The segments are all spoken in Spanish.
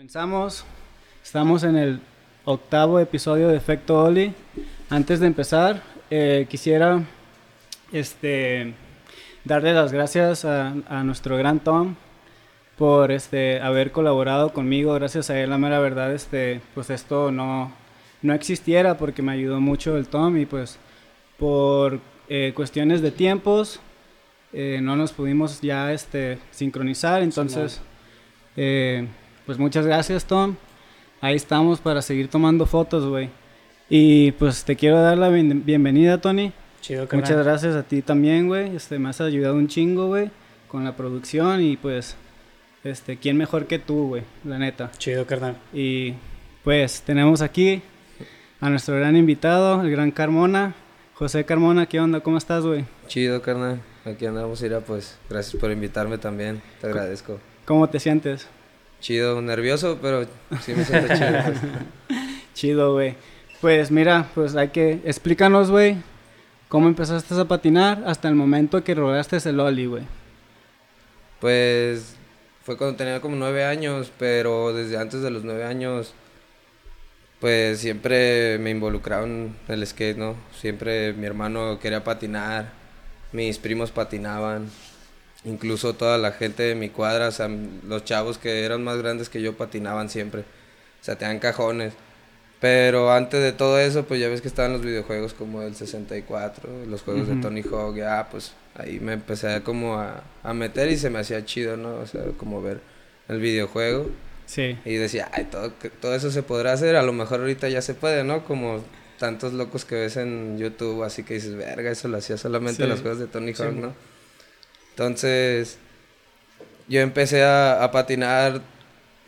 Comenzamos. Estamos en el octavo episodio de Efecto Oli. Antes de empezar, eh, quisiera este, darle las gracias a, a nuestro gran Tom por este, haber colaborado conmigo. Gracias a él, la mera verdad, este, pues esto no, no existiera porque me ayudó mucho el Tom y pues por eh, cuestiones de tiempos eh, no nos pudimos ya este, sincronizar. Entonces, eh, pues muchas gracias Tom. Ahí estamos para seguir tomando fotos, güey. Y pues te quiero dar la bien- bienvenida, Tony. Chido, carnal. Muchas gracias a ti también, güey. Este, me has ayudado un chingo, güey, con la producción y pues, este, ¿quién mejor que tú, güey? La neta. Chido, carnal. Y pues tenemos aquí a nuestro gran invitado, el gran Carmona. José Carmona, ¿qué onda? ¿Cómo estás, güey? Chido, carnal. Aquí andamos, Ira, pues gracias por invitarme también. Te agradezco. ¿Cómo te sientes? Chido, nervioso, pero sí me siento chido. pues. Chido, güey. Pues mira, pues hay que... Explícanos, güey, cómo empezaste a patinar hasta el momento que rodaste el Oli, güey. Pues fue cuando tenía como nueve años, pero desde antes de los nueve años, pues siempre me involucraba en el skate, ¿no? Siempre mi hermano quería patinar, mis primos patinaban, incluso toda la gente de mi cuadra, o sea, los chavos que eran más grandes que yo patinaban siempre, o sea, tenían cajones. Pero antes de todo eso, pues ya ves que estaban los videojuegos como el 64, los juegos de Tony Hawk, ya pues ahí me empecé a como a, a meter y se me hacía chido, ¿no? O sea, como ver el videojuego Sí. y decía, ay, todo, todo eso se podrá hacer, a lo mejor ahorita ya se puede, ¿no? Como tantos locos que ves en YouTube, así que dices, verga, eso lo hacía solamente Sí. los juegos de Tony Sí, Hawk, mo. ¿no? Entonces, yo empecé a, a patinar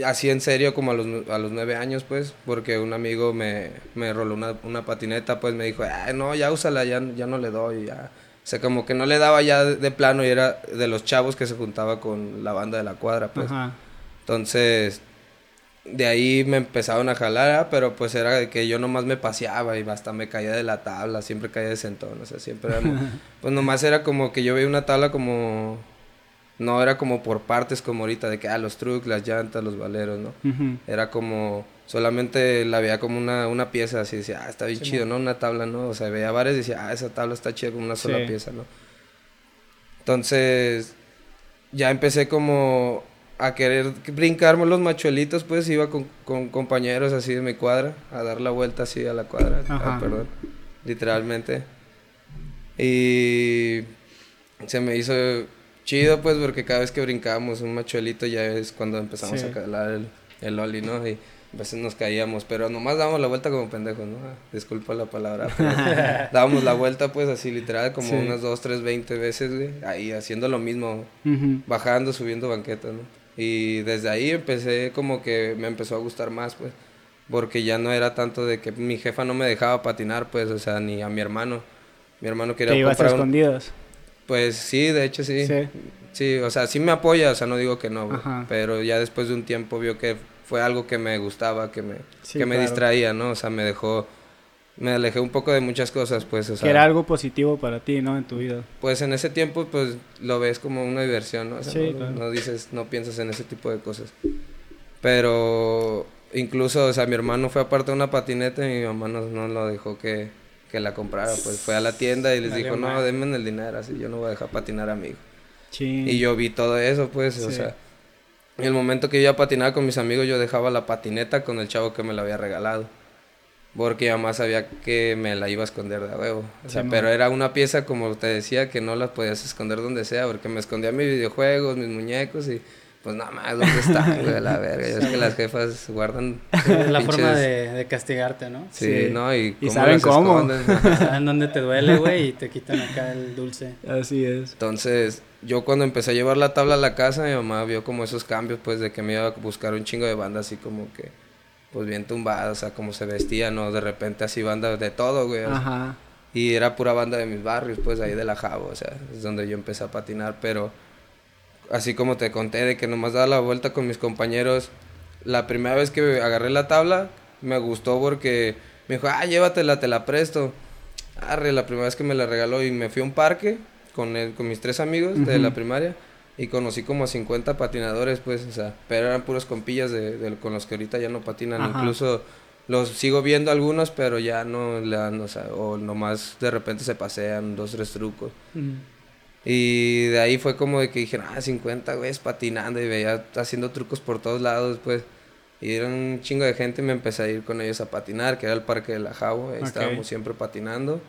así en serio como a los, a los nueve años, pues, porque un amigo me, me roló una, una patineta, pues me dijo, ay, no, ya úsala, ya, ya no le doy, ya. O sea, como que no le daba ya de, de plano y era de los chavos que se juntaba con la banda de la cuadra, pues. Ajá. Entonces, de ahí me empezaron a jalar, ah, pero pues era de que yo nomás me paseaba y hasta me caía de la tabla, siempre caía de sentón, o sea, siempre era, pues nomás era como que yo veía una tabla como, no era como por partes como ahorita, de que, ah, los trucks, las llantas, los valeros, ¿no? Era como, solamente la veía como una, una pieza, así decía, ah, está bien Sí, chido, ¿no? Una tabla, ¿no? O sea, veía varias y decía, ah, esa tabla está chida con una sola Sí. pieza, ¿no? Entonces, ya empecé como a querer brincarme los machuelitos, pues iba con, con compañeros así de mi cuadra, a dar la vuelta así a la cuadra, ah, perdón, literalmente. Y se me hizo chido, pues, porque cada vez que brincábamos un machuelito ya es cuando empezamos Sí. a calar el, el oli, ¿no? Y a veces nos caíamos, pero nomás dábamos la vuelta como pendejos, ¿no? Ah, Disculpa la palabra, pero dábamos la vuelta, pues, así literal, como Sí. unas dos, tres, veinte veces, güey, ahí haciendo lo mismo, bajando, subiendo banquetas, ¿no? Y desde ahí empecé como que me empezó a gustar más, pues, porque ya no era tanto de que mi jefa no me dejaba patinar, pues, o sea, ni a mi hermano. Mi hermano quería Te ibas a un... escondidas. Pues sí, de hecho sí. Sí. sí. o sea, sí me apoya, o sea, no digo que no, pero ya después de un tiempo vio que fue algo que me gustaba, que me, Sí, que me claro. distraía, ¿no? O sea, me dejó, me alejé un poco de muchas cosas, pues, o sea, que era algo positivo para ti, ¿no? En tu vida. pues en ese tiempo, pues, lo ves como una diversión, ¿no? O sea, Sí, no, claro. no dices, no piensas en ese tipo de cosas. Pero incluso, o sea, mi hermano fue aparte de una patineta y mi mamá no, no lo dejó que, que la comprara, pues fue a la tienda y les dijo, no, denme el dinero, así yo no voy a dejar patinar a mi hijo. Sí. Y yo vi todo eso, pues, o sea, en el momento que yo iba a patinar con mis amigos, yo dejaba la patineta con el chavo que me la había regalado. Porque mi mamá sabía que me la iba a esconder de a huevo. O sea, Sí, pero era una pieza, como te decía, que no la podías esconder donde sea, porque me escondía mis videojuegos, mis muñecos y pues nada más, ¿dónde están, güey? La verga. Ya es que las jefas guardan. Es la forma de, de castigarte, ¿no? Sí, Sí. ¿no? Y, Y saben las cómo. esconden? Saben dónde te duele, güey, y te quitan acá el dulce. Así es. Entonces, yo cuando empecé a llevar la tabla a la casa, mi mamá vio como esos cambios, pues, de que me iba a buscar un chingo de banda así como que, pues, bien tumbada, o sea, como se vestía, ¿no? De repente así banda de todo, güey. Ajá. Y era pura banda de mis barrios, pues, ahí de la Jabo, o sea, es donde yo empecé a patinar, pero así como te conté de que nomás daba la vuelta con mis compañeros, la primera vez que agarré la tabla, me gustó porque me dijo, ah, llévatela, te la presto. Arre, la primera vez que me la regaló y me fui a un parque con, él, con mis tres amigos de la primaria Y conocí como 50 patinadores, pues, o sea, pero eran puros compillas de, de- con los que ahorita ya no patinan. Ajá. Incluso los sigo viendo algunos, pero ya no le dan, o sea, o nomás de repente se pasean dos, tres trucos. Mm. Y de ahí fue como de que dijeron, ah, 50 güeyes patinando y veía haciendo trucos por todos lados, pues. Y era un chingo de gente y me empecé a ir con ellos a patinar, que era el parque de la Jabo, ahí estábamos siempre patinando.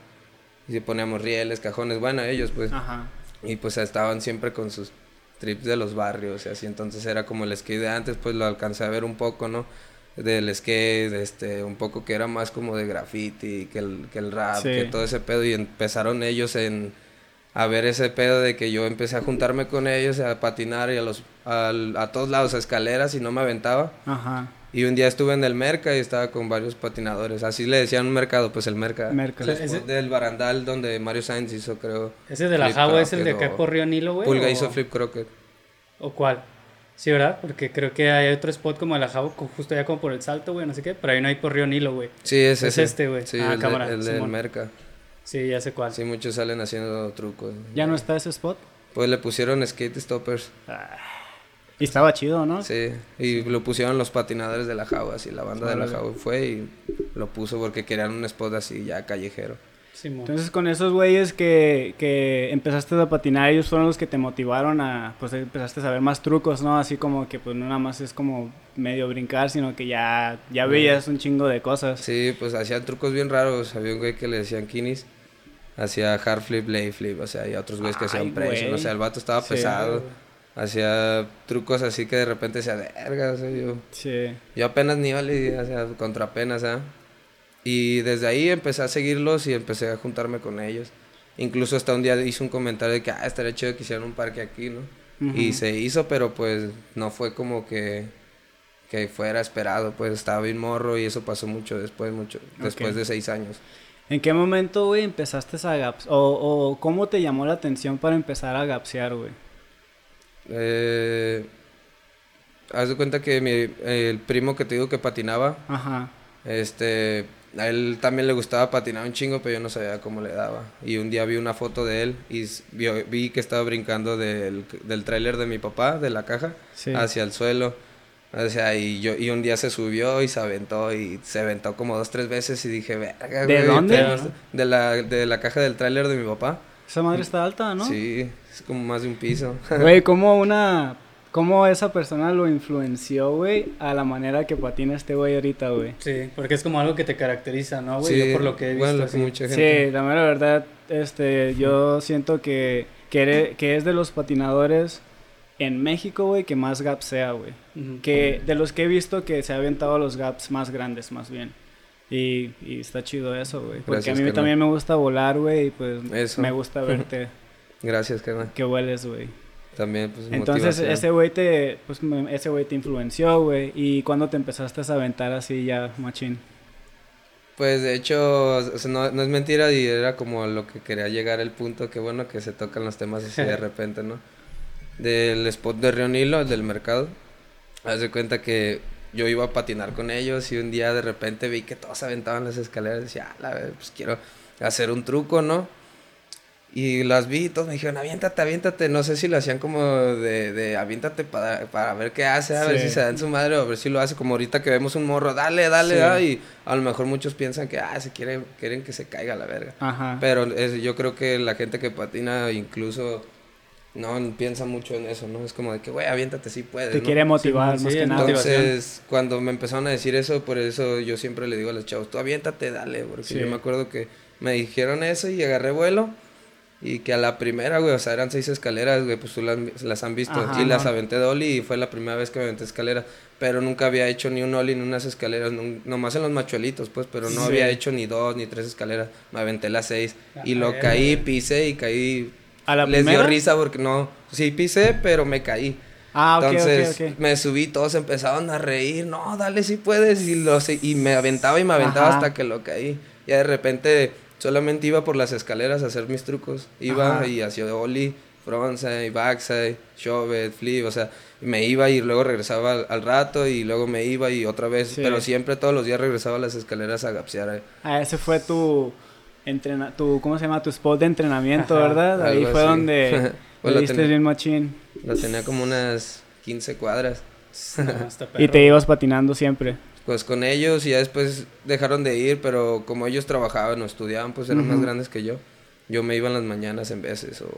Y poníamos rieles, cajones, bueno, ellos pues. Ajá. Y pues estaban siempre con sus trips de los barrios y así, entonces era como el skate de antes, pues lo alcancé a ver un poco, ¿no? Del skate, este, un poco que era más como de graffiti, que el, que el rap, Sí. que todo ese pedo, y empezaron ellos en a ver ese pedo de que yo empecé a juntarme con ellos, a patinar y a los al- a todos lados, a escaleras y no me aventaba. Ajá. Y un día estuve en el Merca y estaba con varios patinadores. Así le decían mercado, pues el Merca. Merca. El O sea, ese- spot del barandal donde Mario Sainz hizo, creo. Ese de la Jabo es el de por Río Nilo, güey. Pulga o- hizo Flip Crockett. ¿O cuál? Sí, ¿verdad? Porque creo que hay otro spot como de la Jabo, co- justo allá como por el salto, güey, no sé qué. Pero ahí no hay por Río Nilo, güey. Sí, es, Es ese. este, güey. Sí, Ah, el, de- cámara, el del. Merca. Sí, ya sé cuál. Sí, muchos salen haciendo trucos. ¿Ya no está ese spot? Pues le pusieron skate stoppers. Y estaba chido, ¿no? Sí, y lo pusieron los patinadores de la Java, así la banda de la. Java fue y lo puso porque querían un spot así ya callejero. Simón. Entonces con esos güeyes que, que empezaste a patinar, ellos fueron los que te motivaron a, pues empezaste a saber más trucos, ¿no? Así como que pues no nada más es como medio brincar, sino que ya, ya veías un chingo de cosas. Sí, pues hacían trucos bien raros. Había un güey que le decían kinis. Hacía hard flip, lay flip, o sea, y otros güeyes que hacían güey. O sea, el vato estaba Sí. pesado. Hacía trucos así que de repente se verga, o sea, yo... Sí. Yo apenas ni iba, le- o sea, contra apenas, ¿ah? Y desde ahí empecé a seguirlos y empecé a juntarme con ellos. Incluso hasta un día hice un comentario de que, ah, estaría chido que hicieran un parque aquí, ¿no? Y se hizo, pero pues no fue como que, que fuera esperado, pues estaba bien morro y eso pasó mucho después, mucho, después de seis años. ¿En qué momento, güey, empezaste a gaps? O, o cómo te llamó la atención para empezar a gapsear, güey? Eh, haz de cuenta que mi, el primo que te digo que patinaba, Ajá. Este, a él también le gustaba patinar un chingo, pero yo no sabía cómo le daba. Y un día vi una foto de él y vi que estaba brincando del, del tráiler de mi papá, de la caja, Sí. hacia el suelo. O sea, y, yo, y un día se subió y se aventó y se aventó como dos, tres veces y dije, verga, ¿De güey, dónde? De la, de la caja del tráiler de mi papá. Esa madre está alta, ¿no? Sí, es como más de un piso. Güey, ¿cómo una... ¿Cómo esa persona lo influenció, güey, a la manera que patina este güey ahorita, güey? Sí, porque es como algo que te caracteriza, ¿no, güey? Sí, Yo por lo que he visto. bueno, lo que sí. mucha gente. Sí, la mera verdad, este, yo siento que, que, ere- que es de los patinadores en México, güey, que más gaps sea, güey. Que de los que he visto que se ha aventado los gaps más grandes, más bien. Y, y está chido eso, güey. Porque Gracias, a mí carnal. también me gusta volar, güey, y pues Eso. me gusta verte Gracias, carnal. que hueles, güey. También, pues, Entonces ese güey te, pues, ese güey te influenció, güey. ¿Y cuando te empezaste a aventar así ya, machín? Pues de hecho, o sea, no, no es mentira y era como lo que quería llegar el punto, que bueno que se tocan los temas así de repente, ¿no? Del spot de Río Nilo, el del mercado. Haz de cuenta que yo iba a patinar con ellos y un día de repente vi que todos aventaban las escaleras y decía, ah, la ver, pues quiero hacer un truco, ¿no? Y las vi y todos me dijeron, aviéntate, aviéntate. No sé si lo hacían como de, de aviéntate para, para ver qué hace, a ver si se da en su madre o a ver si lo hace como ahorita que vemos un morro, dale, dale, Sí. ah, y a lo mejor muchos piensan que, ah, se quiere, quieren que se caiga la verga. Ajá. Pero es- yo creo que la gente que patina incluso no piensa mucho en eso, ¿no? Es como de que, güey, aviéntate, sí puedes, te ¿no? quiere motivar sí, más sí, que nada. Entonces, cuando me empezaron a decir eso, por eso yo siempre le digo a los chavos, tú aviéntate, dale, porque yo me acuerdo que me dijeron eso y agarré vuelo y que a la primera, güey, o sea, eran seis escaleras, güey, pues tú las, las han visto Ajá. y las aventé de ollie y fue la primera vez que me aventé escaleras, pero nunca había hecho ni un ollie en unas escaleras, nun- nomás en los machuelitos, pues, pero no Sí. había hecho ni dos ni tres escaleras, me aventé las seis y lo caí, pisé y caí, ¿A la les primera? dio risa porque no, sí pisé, pero me caí. Ah, ok, Entonces ok, ok. me subí, todos empezaron a reír, no, dale si puedes, y, lo, se- y me aventaba y me aventaba Ajá. hasta que lo caí. Ya de repente solamente iba por las escaleras a hacer mis trucos, iba Ajá. y hacía ollie, frontside, backside, shove, flip, o sea, me iba y luego regresaba al, al rato y luego me iba y otra vez, Sí. pero siempre todos los días regresaba a las escaleras a gapsear. eh. Ah, ese fue tu, entrena tu, ¿cómo se llama? Tu spot de entrenamiento, Ajá, ¿verdad? Ahí fue así. donde Pues lo diste bien machín. La tenía como unas 15 cuadras. No, Y te ibas patinando siempre. Pues con ellos y ya después dejaron de ir, pero como ellos trabajaban o estudiaban, pues eran más grandes que yo. Yo me iba en las mañanas en veces o,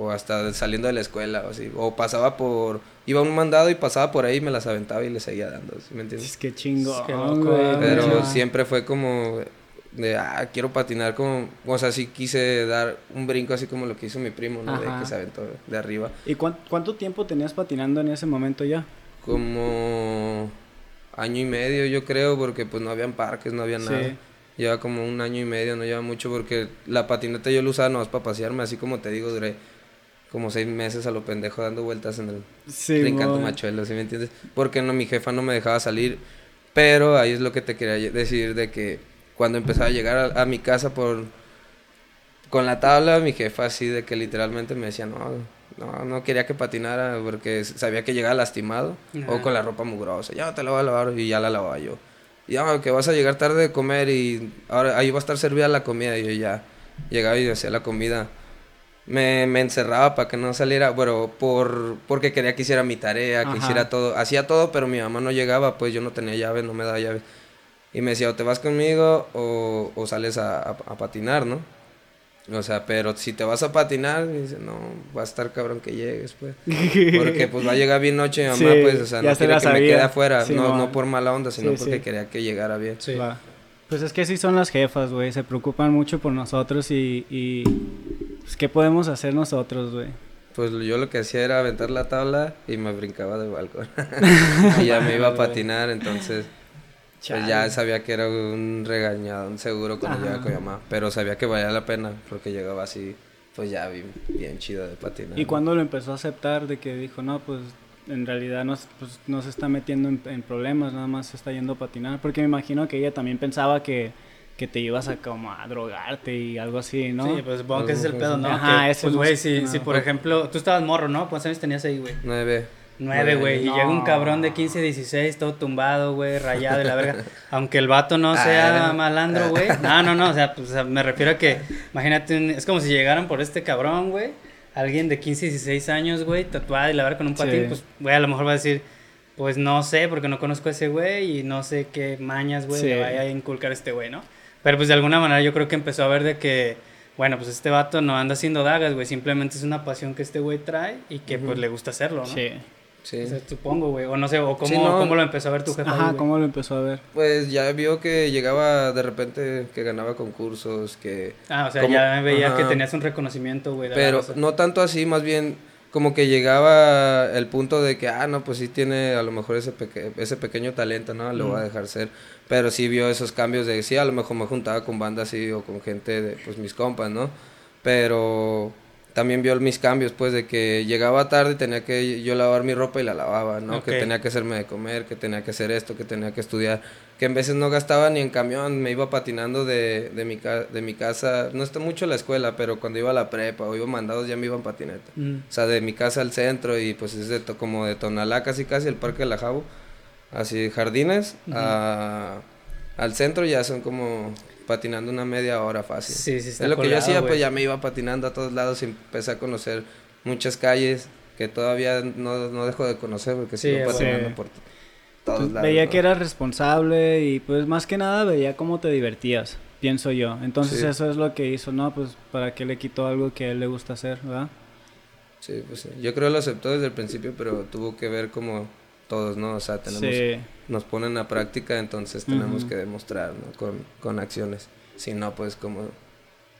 o hasta saliendo de la escuela o así. O pasaba por... Iba a un mandado y pasaba por ahí y me las aventaba y les seguía dando, ¿sí me entiendes? Es que chingo. Qué loco, eh, Pero siempre fue como de, ah, quiero patinar como... O sea, sí quise dar un brinco así como lo que hizo mi primo, ¿no? De que se aventó de arriba. ¿Y cuán- cuánto tiempo tenías patinando en ese momento ya? Como año y medio yo creo, porque pues no habían parques, no había Sí. nada. Lleva como un año y medio, no lleva mucho, porque la patineta yo la usaba nomás para pasearme, así como te digo, duré como seis meses a lo pendejo dando vueltas en el Sí, brincando mon. machuelo, ¿sí me entiendes? Porque no, mi jefa no me dejaba salir, pero ahí es lo que te quería decir, de que cuando empezaba a llegar a, a mi casa por con la tabla, mi jefa así de que literalmente me decía, no, no, no quería que patinara porque sabía que llegaba lastimado o Ajá. con la ropa mugrosa, ya te la voy a lavar y ya la lavaba yo. Y ya, que vas a llegar tarde de comer y ahora ahí va a estar servida la comida y yo ya llegaba y hacía la comida. Me, me encerraba para que no saliera, bueno, por, porque quería que hiciera mi tarea, que Ajá. hiciera todo. Hacía todo, pero mi mamá no llegaba, pues yo no tenía llave, no me daba llave. Y me decía, o te vas conmigo o, o sales a, a- a patinar, ¿no? O sea, pero si te vas a patinar, dice, no, va a estar cabrón que llegues, pues. Porque pues va a llegar bien noche mi mamá, Sí, pues, o sea, no se quiere la que me quede afuera. Sí, no, no por mala onda, sino Sí, porque sí. quería que llegara bien. Sí. Va. Pues es que así son las jefas, güey. Se preocupan mucho por nosotros y... y pues, ¿Qué podemos hacer nosotros, güey? Pues yo lo que hacía era aventar la tabla y me brincaba del balcón. y ya me iba a patinar, entonces pues ya Chale. sabía que era un regañadón seguro cuando llegaba con mi mamá. Pero sabía que valía la pena porque llegaba así, pues ya bien, bien chido de patinar. ¿Y ¿no? cuándo lo empezó a aceptar de que dijo, no, pues en realidad no, pues, no se está metiendo en, en problemas, nada más se está yendo a patinar? Porque me imagino que ella también pensaba que, que te ibas a como a drogarte y algo así, ¿no? Sí, pues supongo que ese es el pedo, ¿no? Ajá, Que, ese pues, güey, si, no. si por ejemplo, tú estabas morro, ¿no? ¿Cuántos años tenías ahí, güey? Nueve. Nueve, güey. Y llega un cabrón de 15, 16, todo tumbado, güey, rayado y la verga. Aunque el vato no Ah, sea malandro, güey. No, no, no. O sea, pues, me refiero a que, imagínate, un- es como si llegaran por este cabrón, güey. Alguien de 15, 16 años, güey, tatuado y la verga con un patín, Sí. pues, güey, a lo mejor va a decir, pues no sé, porque no conozco a ese güey y no sé qué mañas, güey, Sí. le vaya a inculcar a este güey, ¿no? Pero pues de alguna manera yo creo que empezó a ver de que, bueno, pues este vato no anda haciendo dagas, güey, simplemente es una pasión que este güey trae y que pues le gusta hacerlo, ¿no? Sí. Sí. O sea, supongo, güey. O no sé, o cómo, Sí, no. cómo lo empezó a ver tu jefa. ahí, Ajá, güey? ¿cómo lo empezó a ver? Pues ya vio que llegaba de repente, que ganaba concursos, que... Ah, o sea, como- ya veía que Ajá. tenías un reconocimiento, güey. Pero no tanto así, más bien como que llegaba el punto de que, ah, no, pues sí tiene a lo mejor ese, peque- ese pequeño talento, ¿no? Lo voy a Mm. dejar ser. Pero sí vio esos cambios de, sí, a lo mejor me juntaba con bandas así o con gente de, pues mis compas, ¿no? Pero también vio mis cambios, pues, de que llegaba tarde y tenía que yo lavar mi ropa y la lavaba, ¿no? Que tenía que hacerme de comer, que tenía que hacer esto, que tenía que estudiar. Que en veces no gastaba ni en camión, me iba patinando de, de, mi, de mi casa. No está mucho la escuela, pero cuando iba a la prepa o iba mandados ya me iba en patineta. Mm. O sea, de mi casa al centro y pues es de to- como de Tonalá casi casi, el Parque de la Jabo. Así, jardines, a- al centro ya son como patinando una media hora fácil. Sí, sí, está Es lo que yo hacía, pues ya me iba patinando a todos lados y empecé a conocer muchas calles que todavía no, no dejo de conocer porque Sí, sigo patinando Sí. por todos lados. veía ¿no? que eras responsable y pues más que nada veía cómo te divertías, pienso yo. Entonces Sí. eso es lo que hizo, ¿no? Pues para qué le quitó algo que a él le gusta hacer, ¿verdad? Sí, pues sí. Yo creo que lo aceptó desde el principio, pero tuvo que ver como todos, ¿no? O sea, tenemos, Sí. nos ponen a práctica, entonces tenemos Ujú. que demostrar, ¿no? Con, con acciones. Si no, pues como,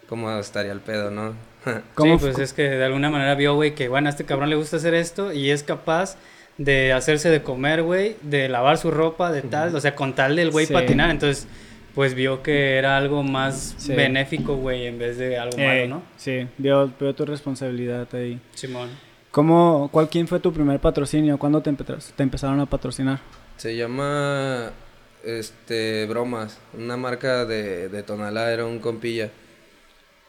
como estaría el pedo, ¿no? ¿Cómo sí, pues es que de alguna manera vio, güey, que bueno, a este cabrón le gusta hacer esto y es capaz de hacerse de comer, güey, de lavar su ropa, de tal, o sea, con tal del güey Sí. patinar, entonces, pues vio que era algo más Sí. benéfico, güey, en vez de algo Eh, malo, ¿no? Sí, veo, veo tu responsabilidad ahí. Simón. ¿Cómo, cuál, quién fue tu primer patrocinio? ¿Cuándo te, empe- te empezaron a patrocinar? Se llama, este, Bromas, una marca de, de Tonalá, era un compilla.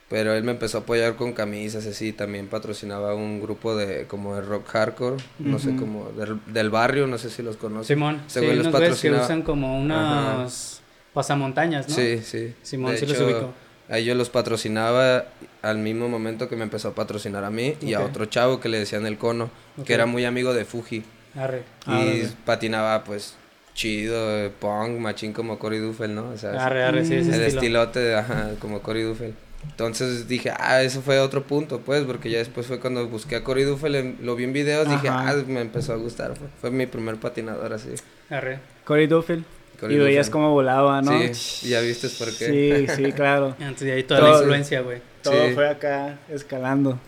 Pero él me empezó a apoyar con camisas, así, también patrocinaba un grupo de, como de rock hardcore, no sé, como del, del barrio, no sé si los conoces. Simón, Ese sí, los unos güeyes que patrocinaba. usan como unos pasamontañas, ¿no? Sí, sí. Simón, De sí los hecho, ubico. A ellos los patrocinaba al mismo momento que me empezó a patrocinar a mí y a otro chavo que le decían el cono, que era muy amigo de Fuji. Arre. Ah, y órale. patinaba pues chido, punk, machín como Cory Duffel, ¿no? O sea, Arre, arre, sí, ese el estilo. estilote, ajá, como Cory Duffel. Entonces dije, ah, eso fue otro punto, pues, porque ya después fue cuando busqué a Cory Duffel, lo vi en videos, dije, ah, me empezó a gustar. Fue, fue mi primer patinador así. Arre. Corey Duffield. Y veías cómo volaba, ¿no? Sí, ya viste por qué. Sí, sí, claro. Entonces de ahí toda Todo- la influencia, güey. Todo Sí. fue acá escalando.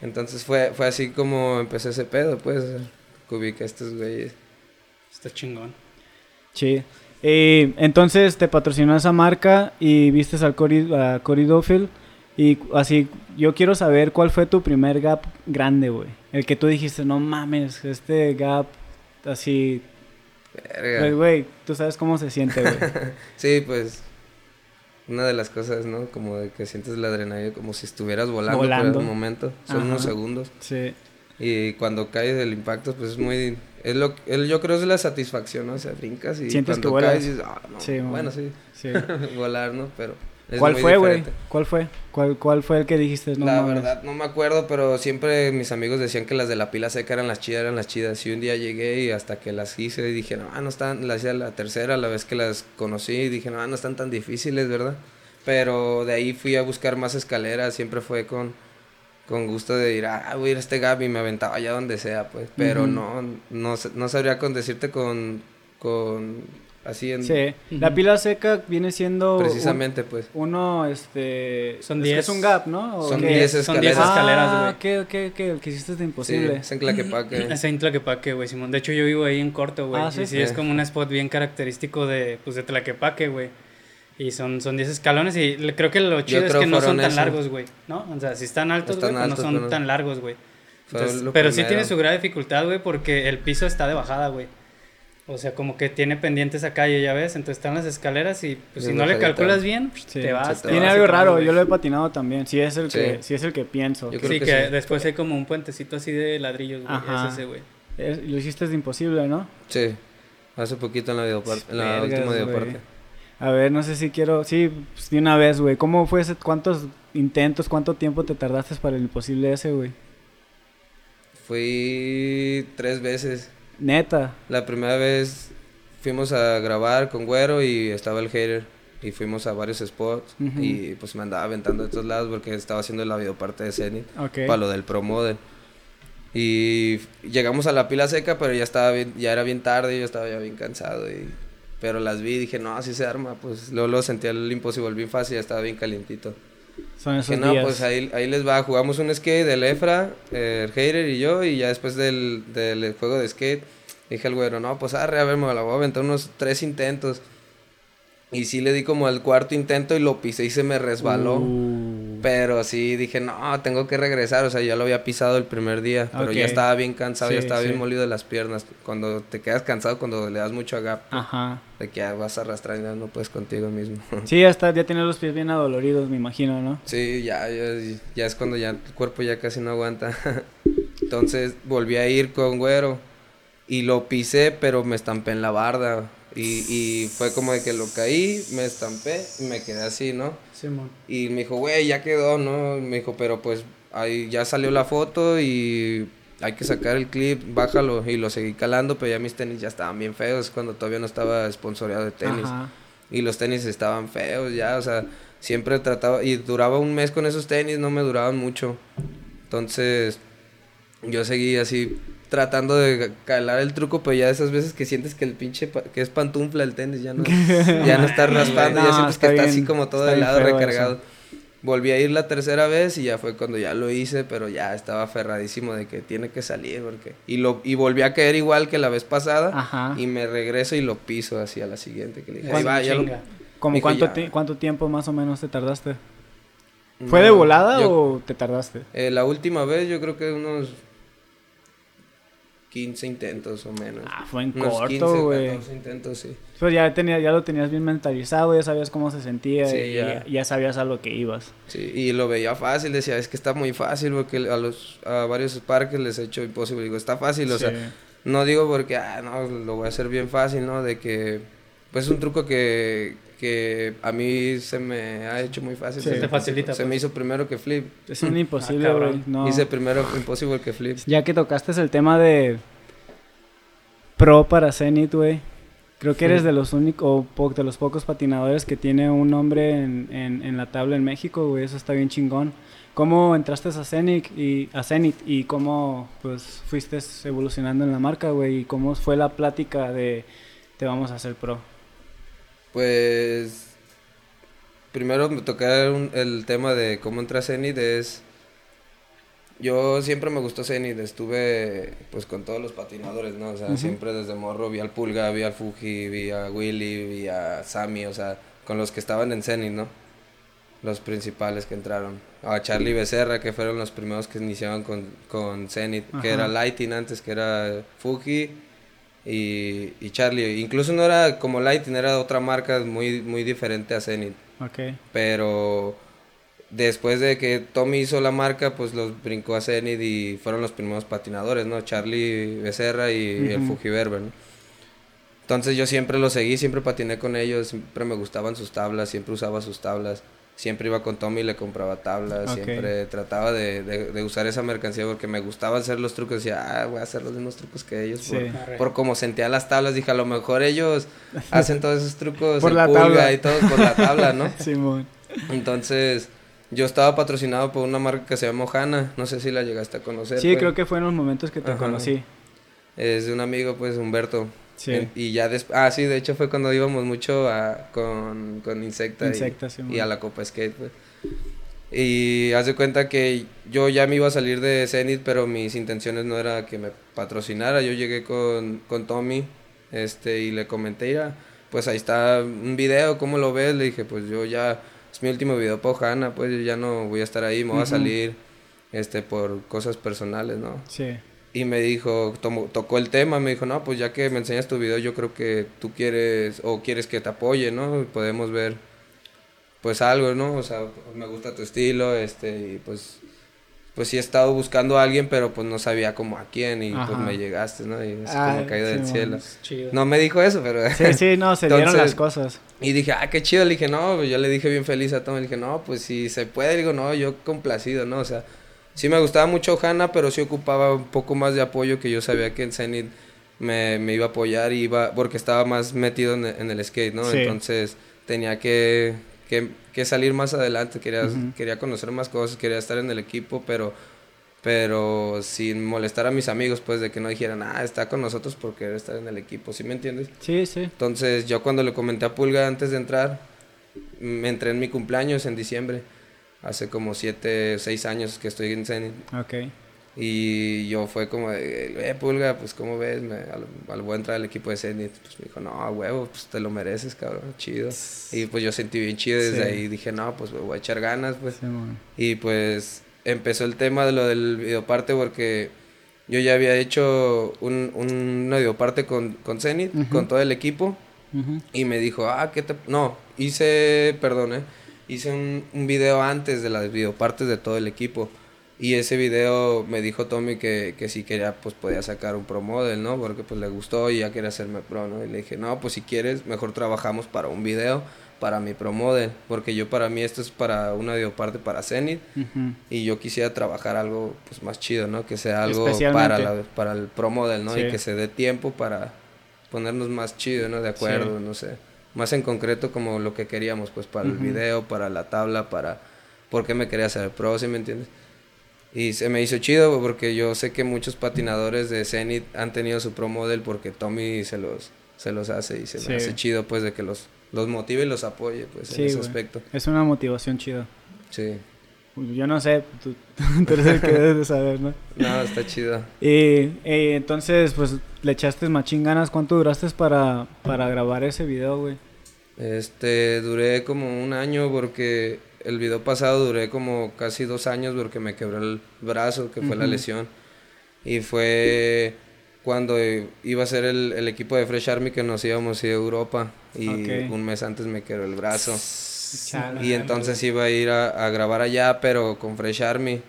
Entonces fue, fue así como empecé ese pedo, pues, que ubiqué a estos güeyes. Está chingón. Sí. Y entonces te patrocinó esa marca y vistes al Cory, a Cory. Y así, yo quiero saber cuál fue tu primer gap grande, güey. El que tú dijiste, no mames, este gap así. Verga. Pues, güey, tú sabes cómo se siente, güey. Sí, pues una de las cosas, ¿no? Como de que sientes la adrenalina como si estuvieras volando, Volando. por un momento. Son Ajá. unos segundos. Sí. Y cuando caes del impacto, pues es muy... Es lo, yo creo que es la satisfacción, ¿no? O sea, brincas y Sientes cuando que vuelas. caes dices, ah, no. Sí, bueno, sí, sí. volar, ¿no? Pero es ¿Cuál fue, güey? ¿Cuál fue? ¿Cuál, ¿Cuál fue el que dijiste? No la mames? verdad no me acuerdo, pero siempre mis amigos decían que las de la pila seca eran las chidas, eran las chidas. Y un día llegué y hasta que las hice dije, no, no están, las hice la tercera, la vez que las conocí, y dije, no, no están tan difíciles, ¿verdad? Pero de ahí fui a buscar más escaleras, siempre fue con, con gusto de ir, ah, voy a ir a este gap y me aventaba allá donde sea, pues. Pero Ujú. no, no, no sabría con decirte con, con, así en... Sí. La pila seca viene siendo... un- Precisamente, pues. Uno, este... Son es que 10. Es un gap, ¿no? ¿O Son qué 10 es? Son 10 escaleras. escaleras, Ah, güey. ok, ok, ok. El que hiciste es Sí, imposible. es en Tlaquepaque. Ese Intlaquepaque, güey, Simón. De hecho, yo vivo ahí en corto, güey. Ah, y ¿sí? sí, es como un spot bien característico de, pues, de Tlaquepaque, güey. Y son, son 10 escalones y le- creo que lo chido es que no son tan eso. largos, güey. ¿No? O sea, si están altos, Están güey, pues altos, no son pero- tan largos, güey. Pero sí tiene su gran dificultad, güey, porque el piso está de bajada, güey. O sea, como que tiene pendientes a calle, ya ves. Entonces están las escaleras y pues, si no le calculas bien, Sí. te vas. Te Tiene vas algo raro, yo lo he patinado también. Sí es el que, Sí. es el que pienso. Yo creo Sí, que que, sí. después hay como un puentecito así de ladrillos, güey. Ajá. Es ese, güey. Es- lo hiciste de imposible, ¿no? Sí, hace poquito en la, videopar- en la Vergas, última videoparte. A ver, no sé si quiero. Sí, pues, de una vez, güey. ¿Cómo fue ese? ¿Cuántos intentos, cuánto tiempo te tardaste para el imposible ese, güey? Fui tres veces. Neta. La primera vez fuimos a grabar con Güero y estaba el hater. Y fuimos a varios spots. Y pues me andaba aventando de todos lados porque estaba haciendo la videoparte de Zenith. Ok. Para lo del Pro Model. Y llegamos a la pila seca, pero ya estaba bien, ya era bien tarde y yo estaba ya bien cansado. Y, pero las vi y dije, no, así se arma. Pues luego, luego sentía el imposible bien fácil, ya estaba bien calientito. Son esos Que no, días. pues ahí, ahí les va. Jugamos un skate del Efra, eh, el Hater y yo. Y ya después del, del juego de skate, dije al güero, no, pues arre, a ver, me la voy a aventar unos tres intentos. Y sí le di como al cuarto intento y lo pisé y se me resbaló. Uh, Pero sí dije, no, tengo que regresar. O sea, ya lo había pisado el primer día. Pero ya estaba bien cansado, ya estaba sí. bien molido de las piernas. Cuando te quedas cansado, cuando le das mucho a gap, Ajá. de que ya vas a arrastrar y ya no puedes contigo mismo. Sí, ya está, ya tienes los pies bien adoloridos, me imagino, ¿no? Sí, ya, ya, ya es cuando ya el cuerpo ya casi no aguanta. Entonces volví a ir con güero y lo pisé, pero me estampé en la barda. Y, y fue como de que lo caí, me estampé y me quedé así, ¿no? Simón. Y me dijo, güey, ya quedó, ¿no? Me dijo, pero pues ahí ya salió la foto y hay que sacar el clip, bájalo. Y lo seguí calando, pero ya mis tenis ya estaban bien feos cuando todavía no estaba sponsoreado de tenis. Ajá. Y los tenis estaban feos ya, o sea, siempre trataba, y duraba un mes con esos tenis, no me duraban mucho. Entonces, yo seguí así tratando de calar el truco, pero ya esas veces que sientes que el pinche, que es pantufla el tenis, ya no, ya no está raspando, ya sientes que está así como todo de lado recargado. Volví a ir la tercera vez y ya fue cuando ya lo hice, pero ya estaba aferradísimo de que tiene que salir porque y lo y volví a caer igual que la vez pasada Ajá. y me regreso y lo piso hacia la siguiente que le dije, va, ya lo- chinga. ¿Cómo Dijo, cuánto, ya. ti- cuánto tiempo más o menos te tardaste? ¿Fue No, de volada yo- o te tardaste? eh, la última vez yo creo que unos 15 intentos o menos. Ah, fue en unos corto, güey. 14 intentos, sí. Pues ya, tenía, ya lo tenías bien mentalizado, ya sabías cómo se sentía Sí, y ya. ya. sabías a lo que ibas. Sí, y lo veía fácil, decía, es que está muy fácil porque a los a varios parques les he hecho imposible. Digo, está fácil, o Sí. sea, no digo porque, ah, no, lo voy a hacer bien fácil, ¿no? De que Pues es un truco que, que a mí se me ha hecho muy fácil. Sí. Se, Te facilita, Se pues. me hizo primero que flip. Es un imposible, Ah, güey. cabrón. no. Hice primero imposible que flip. Ya que tocaste el tema de pro para Zenith, güey. Creo que eres de los únicos, de los pocos patinadores que tiene un nombre en, en, en la tabla en México, güey. Eso está bien chingón. ¿Cómo entraste a Zenith y a Zenith y cómo pues fuiste evolucionando en la marca, güey? ¿Y cómo fue la plática de te vamos a hacer pro? Pues primero me tocar el tema de cómo entra Zenith es yo siempre me gustó Zenith, estuve pues con todos los patinadores, ¿no? O sea, siempre desde morro vi al Pulga, vi al Fuji, vi a Willy, vi a Sammy, o sea, con los que estaban en Zenith, ¿no? Los principales que entraron. A Charlie Becerra, que fueron los primeros que iniciaban con, con Zenith, que era Lighting antes, que era Fuji y, y Charlie. Incluso no era como Lighting, era otra marca muy, muy diferente a Zenith. Ok. Pero después de que Tommy hizo la marca, pues los brincó a Zenith y fueron los primeros patinadores, ¿no? Charlie Becerra y el Ujú. Fuji Berber, ¿no? Entonces yo siempre los seguí, siempre patiné con ellos, siempre me gustaban sus tablas, siempre usaba sus tablas. Siempre iba con Tommy y le compraba tablas, siempre trataba de, de- de usar esa mercancía porque me gustaba hacer los trucos. Decía, ah, voy a hacer los mismos trucos que ellos. Sí. Por, por como sentía las tablas, dije, a lo mejor ellos hacen todos esos trucos, Por el la pulga tabla. y todo por la tabla, ¿no? Simón. Entonces, yo estaba patrocinado por una marca que se llama Ohana, no sé si la llegaste a conocer. Sí, pues. creo que fue en los momentos que te Ajá. conocí. Es de un amigo, pues, Humberto. Sí. En- y ya después, ah, sí, de hecho fue cuando íbamos mucho a, con, con Insecta, y- Insecta, sí, y, a la Copa Skate, pues. Y haz de cuenta que yo ya me iba a salir de Zenith, pero mis intenciones no era que me patrocinara. Yo llegué con, con Tommy este, y le comenté, "Mira, pues ahí está un video, ¿cómo lo ves? Le dije, pues yo ya, es mi último video para Ohana, pues yo ya no voy a estar ahí, me voy a salir este, por cosas personales, ¿no? Sí. Y me dijo, tomo- tocó el tema, me dijo, no, pues ya que me enseñas tu video, yo creo que tú quieres o quieres que te apoye, ¿no? Podemos ver, pues algo, ¿no? O sea, me gusta tu estilo, este, y pues, pues sí he estado buscando a alguien, pero pues no sabía como a quién, y pues me llegaste, ¿no? Y es Ah, como caído del sí, cielo. man. Chido. No me dijo eso, pero... Sí, sí, no, se dieron las cosas. Y dije, ah, qué chido. Le dije, no, pues yo le dije bien feliz a Tom. Le dije, no, pues si se puede. Le digo, no, yo complacido, ¿no? O sea, sí me gustaba mucho Hanna, pero sí ocupaba un poco más de apoyo que yo sabía que en Zenith me, me iba a apoyar y iba, porque estaba más metido en, en el skate, ¿no? Sí. Entonces tenía que, que, que salir más adelante, quería, quería conocer más cosas, quería estar en el equipo, pero pero sin molestar a mis amigos, pues de que no dijeran, ah, está con nosotros por querer estar en el equipo, ¿sí me entiendes? Sí, sí. Entonces yo cuando le comenté a Pulga antes de entrar, me entré en mi cumpleaños en diciembre, hace como siete, seis años que estoy en Zenith. Ok. Y yo fue como, eh, Pulga, pues ¿cómo ves? Me, al, al voy a entrar al equipo de Zenith. Pues me dijo, no, huevo, pues te lo mereces, cabrón, chido. Y pues yo sentí bien chido desde Sí. ahí. Dije, no, pues me voy a echar ganas, pues. Simón. Y pues empezó el tema de lo del videoparte porque yo ya había hecho un, un, una videoparte con, con Zenith, Ujú. con todo el equipo. Ujú. Y me dijo, ah, ¿qué te...? No, hice, perdón, eh, hice un, un video antes de las videopartes de todo el equipo. Y ese video me dijo Tommy que, que si quería, pues podía sacar un pro model, ¿no? Porque pues le gustó y ya quería hacerme pro, ¿no? Y le dije, no, pues si quieres, mejor trabajamos para un video, para mi pro model. Porque yo para mí esto es para una videoparte para Zenith. Ujú. Y yo quisiera trabajar algo pues más chido, ¿no? Que sea algo para, la, para el pro model, ¿no? Sí. Y que se dé tiempo para ponernos más chido, ¿no? De acuerdo, Sí. no sé. Más en concreto como lo que queríamos, pues para el video, para la tabla, para... ¿Por qué me quería hacer pro, ¿sí me entiendes? Y se me hizo chido porque yo sé que muchos patinadores de Zenith han tenido su pro model porque Tommy se los, se los hace y se Sí. me hace chido pues de que los, los motive y los apoye pues Sí, en ese güey. aspecto. Es una motivación chida. Sí. Yo no sé, tú, tú eres el que debes de saber, ¿no? No, está chido. Y, y entonces, pues, le echaste machín ganas. ¿Cuánto duraste para, para grabar ese video, güey? Este, duré como un año porque el video pasado duré como casi dos años porque me quebré el brazo, que fue la lesión. Y fue cuando iba a ser el, el equipo de Fresh Army que nos íbamos a ir a Europa. Y un mes antes me quebré el brazo. Chale. Y entonces iba a ir a, a grabar allá, pero con Fresh Army.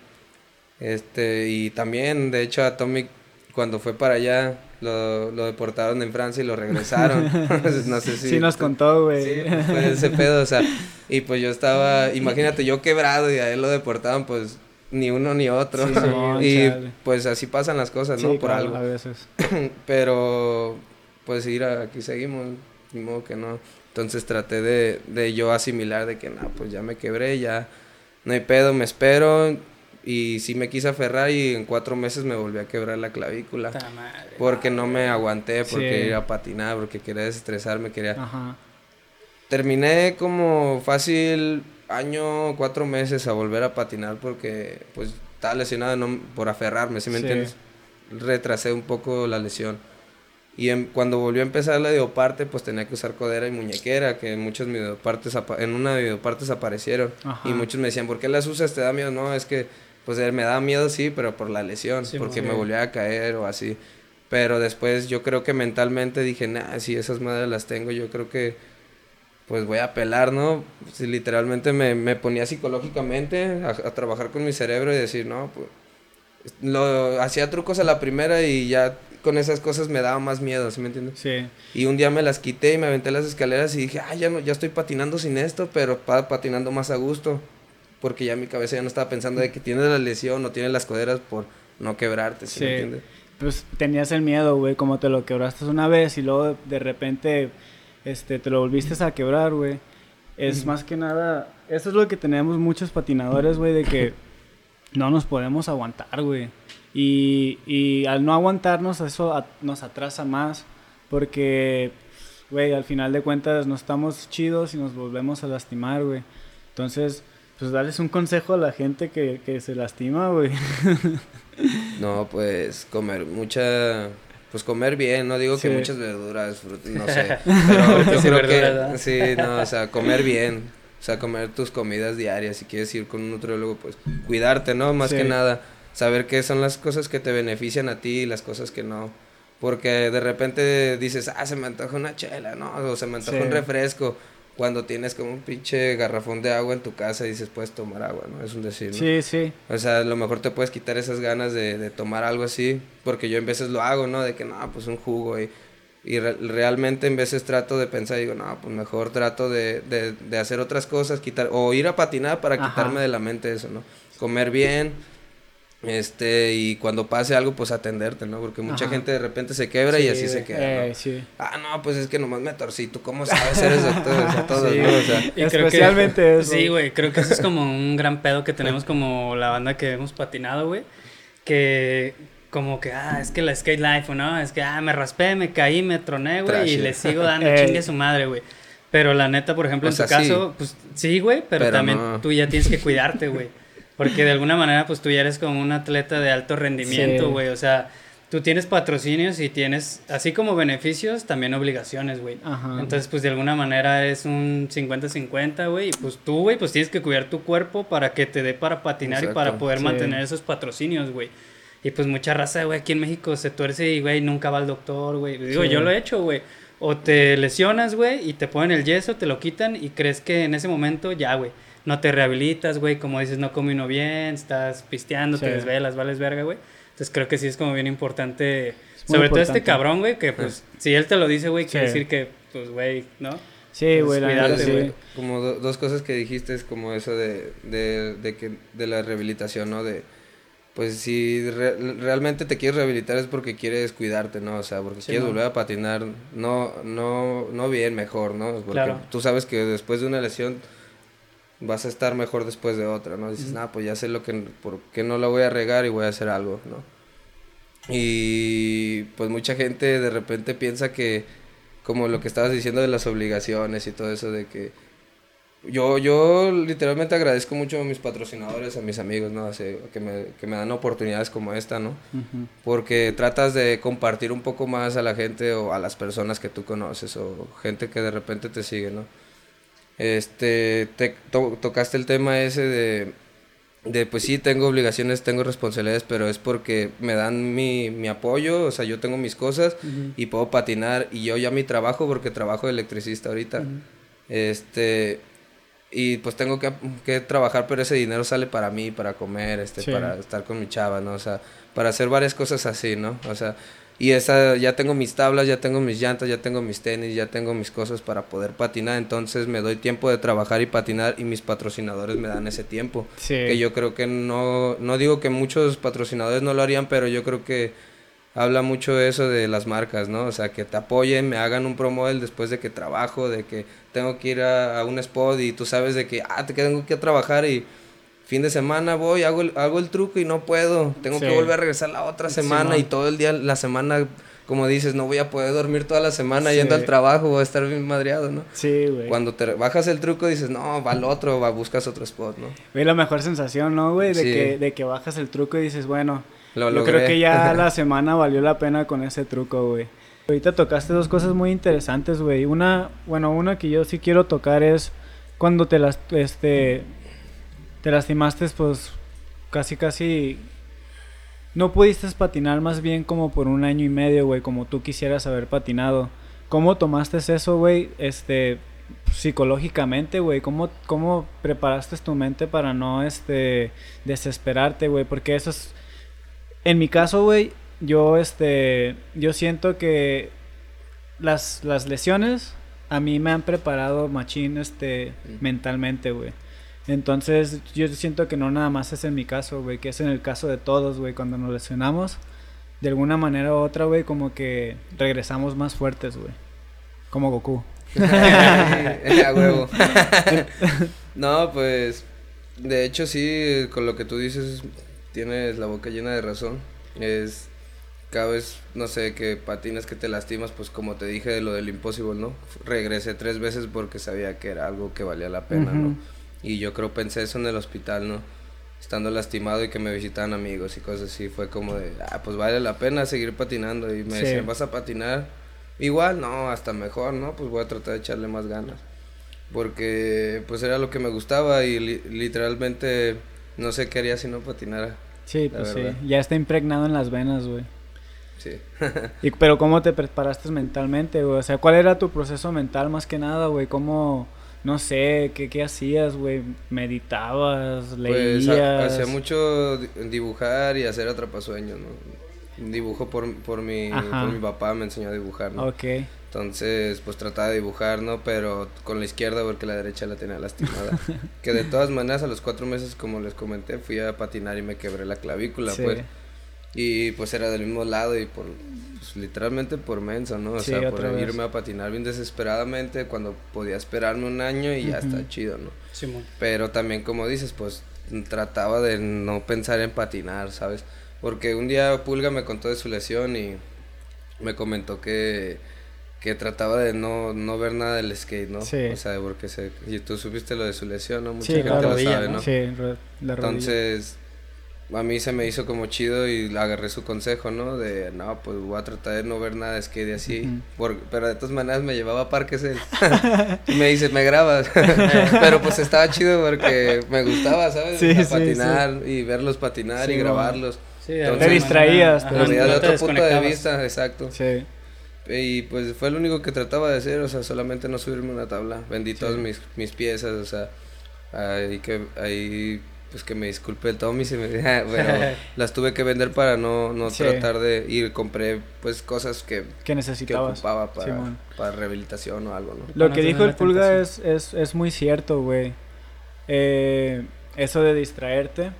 Este, y también, de hecho, a Tommy cuando fue para allá, lo, lo deportaron en Francia y lo regresaron. no sé si... Sí nos contó, güey. Sí, pues, fue ese pedo, o sea, y pues yo estaba, imagínate, yo quebrado y a él lo deportaron, pues ni uno ni otro. Sí, no, y chale. pues así pasan las cosas, ¿no? Sí, Por claro, algo. A veces. Pero, pues ir aquí seguimos, ni modo que no. Entonces traté de, de yo asimilar de que, no, pues ya me quebré, ya no hay pedo, me espero. Y sí me quise aferrar y en cuatro meses me volví a quebrar la clavícula. Madre. Porque no me aguanté, porque Sí. iba a patinar, porque quería desestresarme, quería... Ajá. Terminé como fácil año, cuatro meses a volver a patinar porque pues estaba lesionado no, por aferrarme, ¿sí me Sí. entiendes? Retrasé un poco la lesión. Y en- cuando volvió a empezar la videoparte, pues tenía que usar codera y muñequera, que en muchas videopartes, en una videopartes aparecieron. Ajá. Y muchos me decían, ¿por qué las usas? ¿Te da miedo? No, es que, pues eh, me da miedo, sí, pero por la lesión, Sí, porque me volvía a caer o así. Pero después yo creo que mentalmente dije, nah, si esas madres las tengo, yo creo que pues voy a pelar, ¿no? Si literalmente me, me ponía psicológicamente a, a trabajar con mi cerebro y decir, no, pues lo hacía trucos a la primera y ya con esas cosas me daba más miedo, ¿sí me entiendes? Sí. Y un día me las quité y me aventé las escaleras y dije, ah, ya, no, ya estoy patinando sin esto, pero pa- patinando más a gusto. Porque ya mi cabeza ya no estaba pensando de que tienes la lesión o tienes las coderas por no quebrarte, ¿sí, me Sí. entiendes? Pues tenías el miedo, güey, como te lo quebraste una vez y luego de repente este, te lo volviste a quebrar, güey. Es más que nada, eso es lo que tenemos muchos patinadores, güey, de que no nos podemos aguantar, güey. Y, y al no aguantarnos, eso a- nos atrasa más, porque, güey, al final de cuentas no estamos chidos y nos volvemos a lastimar, güey. Entonces, pues darles un consejo a la gente que, que se lastima, güey. No, pues comer mucha, pues comer bien, no digo que muchas verduras, frutas, no sé, pero yo Sí, creo verduras, que, sí, no, o sea, comer bien, o sea, comer tus comidas diarias, si quieres ir con un nutriólogo, pues cuidarte, ¿no? Más Sí. que nada, saber qué son las cosas que te benefician a ti y las cosas que no. Porque de repente dices, ah, se me antoja una chela, ¿no? O se me antoja Sí. un refresco. Cuando tienes como un pinche garrafón de agua en tu casa y dices, puedes tomar agua, ¿no? Es un decir, ¿no? Sí, sí. O sea, a lo mejor te puedes quitar esas ganas de, de tomar algo así, porque yo en veces lo hago, ¿no? De que, no, pues un jugo y, y re- realmente en veces trato de pensar, digo, no, pues mejor trato de, de, de hacer otras cosas, quitar, o ir a patinar para Ajá. quitarme de la mente eso, ¿no? Comer bien, este, y cuando pase algo, pues atenderte, ¿no? Porque mucha Ajá. gente de repente se quebra y Sí, así se queda, Eh, ¿no? sí. Ah, no, pues es que nomás me torcí, ¿tú cómo sabes? Eres doctor, sea, todos, Sí, ¿no? O sea, Y creo que- Especialmente eso. Sí, güey, creo que eso es como un gran pedo que tenemos como la banda que hemos patinado, güey. Que como que, ah, es que la skate life, ¿no? Es que, ah, me raspé, me caí, me troné, güey, y le sigo dando chingue a su madre, güey. Pero la neta, por ejemplo, O en sea, tu caso, pues sí, güey, pero, Pero también no. tú ya tienes que cuidarte, güey. Porque de alguna manera, pues tú ya eres como un atleta de alto rendimiento, Sí. güey. O sea, tú tienes patrocinios y tienes, así como beneficios, también obligaciones, güey. Ajá. Entonces, pues de alguna manera es un 50-50, güey. Y pues tú, güey, pues tienes que cuidar tu cuerpo para que te dé para patinar y para poder Sí. mantener esos patrocinios, güey. Y pues mucha raza, güey, aquí en México se tuerce y, güey, nunca va al doctor, güey. Digo, Sí. yo lo he hecho, güey. O te lesionas, güey, y te ponen el yeso, te lo quitan y crees que en ese momento ya, güey, no te rehabilitas, güey. Como dices, no come uno bien, estás pisteando, te desvelas, vales verga, güey. Entonces creo que sí es como bien importante. Sobre todo este cabrón, güey, que pues si él te lo dice, güey, quiere decir que, pues, güey, ¿no? Sí, güey, la sí. güey. como do- dos cosas que dijiste es como eso de, de, de que de la rehabilitación, ¿no? De pues si re- realmente te quieres rehabilitar es porque quieres cuidarte, ¿no? O sea, porque Sí, quieres ¿no? volver a patinar, no no no bien, mejor, ¿no? Porque Claro. tú sabes que después de una lesión vas a estar mejor después de otra, ¿no? Dices, Ujú. "Nah, pues ya sé lo que por qué no la voy a regar y voy a hacer algo", ¿no? Y pues mucha gente de repente piensa que, como lo que estabas diciendo de las obligaciones y todo eso, de que yo, yo literalmente agradezco mucho a mis patrocinadores, a mis amigos, ¿no? Así, que, me, que me dan oportunidades como esta, ¿no? Ujú. Porque tratas de compartir un poco más a la gente o a las personas que tú conoces o gente que de repente te sigue, ¿no? Este, te to- tocaste el tema ese de, de, pues sí, tengo obligaciones, tengo responsabilidades, pero es porque me dan mi, mi apoyo, o sea, yo tengo mis cosas y puedo patinar y yo ya mi trabajo, porque trabajo de electricista ahorita, este, y pues tengo que, que, trabajar, pero ese dinero sale para mí, para comer, este, para estar con mi chava, ¿no? O sea, para hacer varias cosas así, ¿no? O sea, y esa, ya tengo mis tablas, ya tengo mis llantas, ya tengo mis tenis, ya tengo mis cosas para poder patinar, entonces me doy tiempo de trabajar y patinar y mis patrocinadores me dan ese tiempo. Que yo creo que no, no digo que muchos patrocinadores no lo harían, pero yo creo que habla mucho eso de las marcas, ¿no? O sea, que te apoyen, me hagan un promo después de que trabajo, de que tengo que ir a, un spot y tú sabes de que, ah, te tengo que trabajar y fin de semana voy, hago el, hago el truco y no puedo, tengo que volver a regresar la otra semana y todo el día, la semana, como dices, no voy a poder dormir toda la semana yendo al trabajo, voy a estar bien madreado, ¿no? Sí, güey. Cuando te bajas el truco dices, no, va al otro, va, buscas otro spot, ¿no? Güey, la mejor sensación, ¿no, güey? De, que, de que bajas el truco y dices, bueno, yo creo que ya la semana valió la pena con ese truco, güey. Ahorita tocaste dos cosas muy interesantes, güey. Una, bueno, una que yo sí quiero tocar es cuando te las, este, te lastimaste, pues casi, casi, no pudiste patinar más bien como por un año y medio, güey, como tú quisieras haber patinado. ¿Cómo tomaste eso, güey, este, psicológicamente, güey? ¿Cómo, ¿Cómo preparaste tu mente para no, este, desesperarte, güey? Porque eso es, en mi caso, güey, yo, este, yo siento que las, las lesiones a mí me han preparado machín, este, mentalmente, güey. Entonces, yo siento que no nada más es en mi caso, güey, que es en el caso de todos, güey, cuando nos lesionamos, de alguna manera u otra, güey, como que regresamos más fuertes, güey. Como Goku. A huevo. no, pues, de hecho sí, con lo que tú dices, tienes la boca llena de razón. Es cada vez, no sé, que patinas, que te lastimas, pues como te dije de lo del imposible, ¿no? Regresé tres veces porque sabía que era algo que valía la pena, ¿no? Y yo creo pensé eso en el hospital, ¿no? Estando lastimado y que me visitaban amigos y cosas así, fue como de, ah, pues vale la pena seguir patinando. Y me decían, ¿vas a patinar? Igual, no, hasta mejor, ¿no? Pues voy a tratar de echarle más ganas. Porque pues era lo que me gustaba y literalmente no sé qué haría si no patinara. Sí, pues sí, ya está impregnado en las venas, güey. Sí. y, pero ¿cómo te preparaste mentalmente, güey? O sea, ¿cuál era tu proceso mental más que nada, güey? ¿Cómo no sé, ¿qué, qué hacías, güey? ¿Meditabas? Pues, ¿Leías? Pues hacía mucho dibujar y hacer atrapasueños, ¿no? Dibujo por, por, mi, por mi papá, me enseñó a dibujar, ¿no? Ok. Entonces, pues trataba de dibujar, ¿no? Pero con la izquierda porque la derecha la tenía lastimada. que de todas maneras, a los cuatro meses, como les comenté, fui a patinar y me quebré la clavícula, pues. Y pues era del mismo lado y por pues, literalmente por menso, ¿no? O sea, por irme a patinar bien desesperadamente cuando podía esperarme un año y ya está chido, ¿no? Pero también, como dices, pues trataba de no pensar en patinar, ¿sabes? Porque un día Pulga me contó de su lesión y me comentó que, que trataba de no, no ver nada del skate, ¿no? Sí. O sea, porque se, y tú supiste lo de su lesión, ¿no? Mucha gente lo sabe, ¿no? Sí, la Entonces, a mí se me hizo como chido y agarré su consejo, ¿no? De, no, pues voy a tratar de no ver nada de skate así. pero de todas maneras me llevaba a parques él. y me dice, me grabas. pero pues estaba chido porque me gustaba, ¿sabes? Sí, patinar y verlos patinar y grabarlos. Sí, te distraías. Pero de otro punto de vista, exacto. Sí. Y pues fue lo único que trataba de hacer, o sea, solamente no subirme una tabla. Vendí todas mis, mis piezas, o sea, ahí que ahí pues que me disculpe el Tommy, se me, pero las tuve que vender para no, no tratar de ir, compré pues cosas que, que necesitabas. Que ocupaba para, para rehabilitación o algo, ¿no? Lo que dijo el Pulga es, es, es, muy cierto, güey. Eh, eso de distraerte.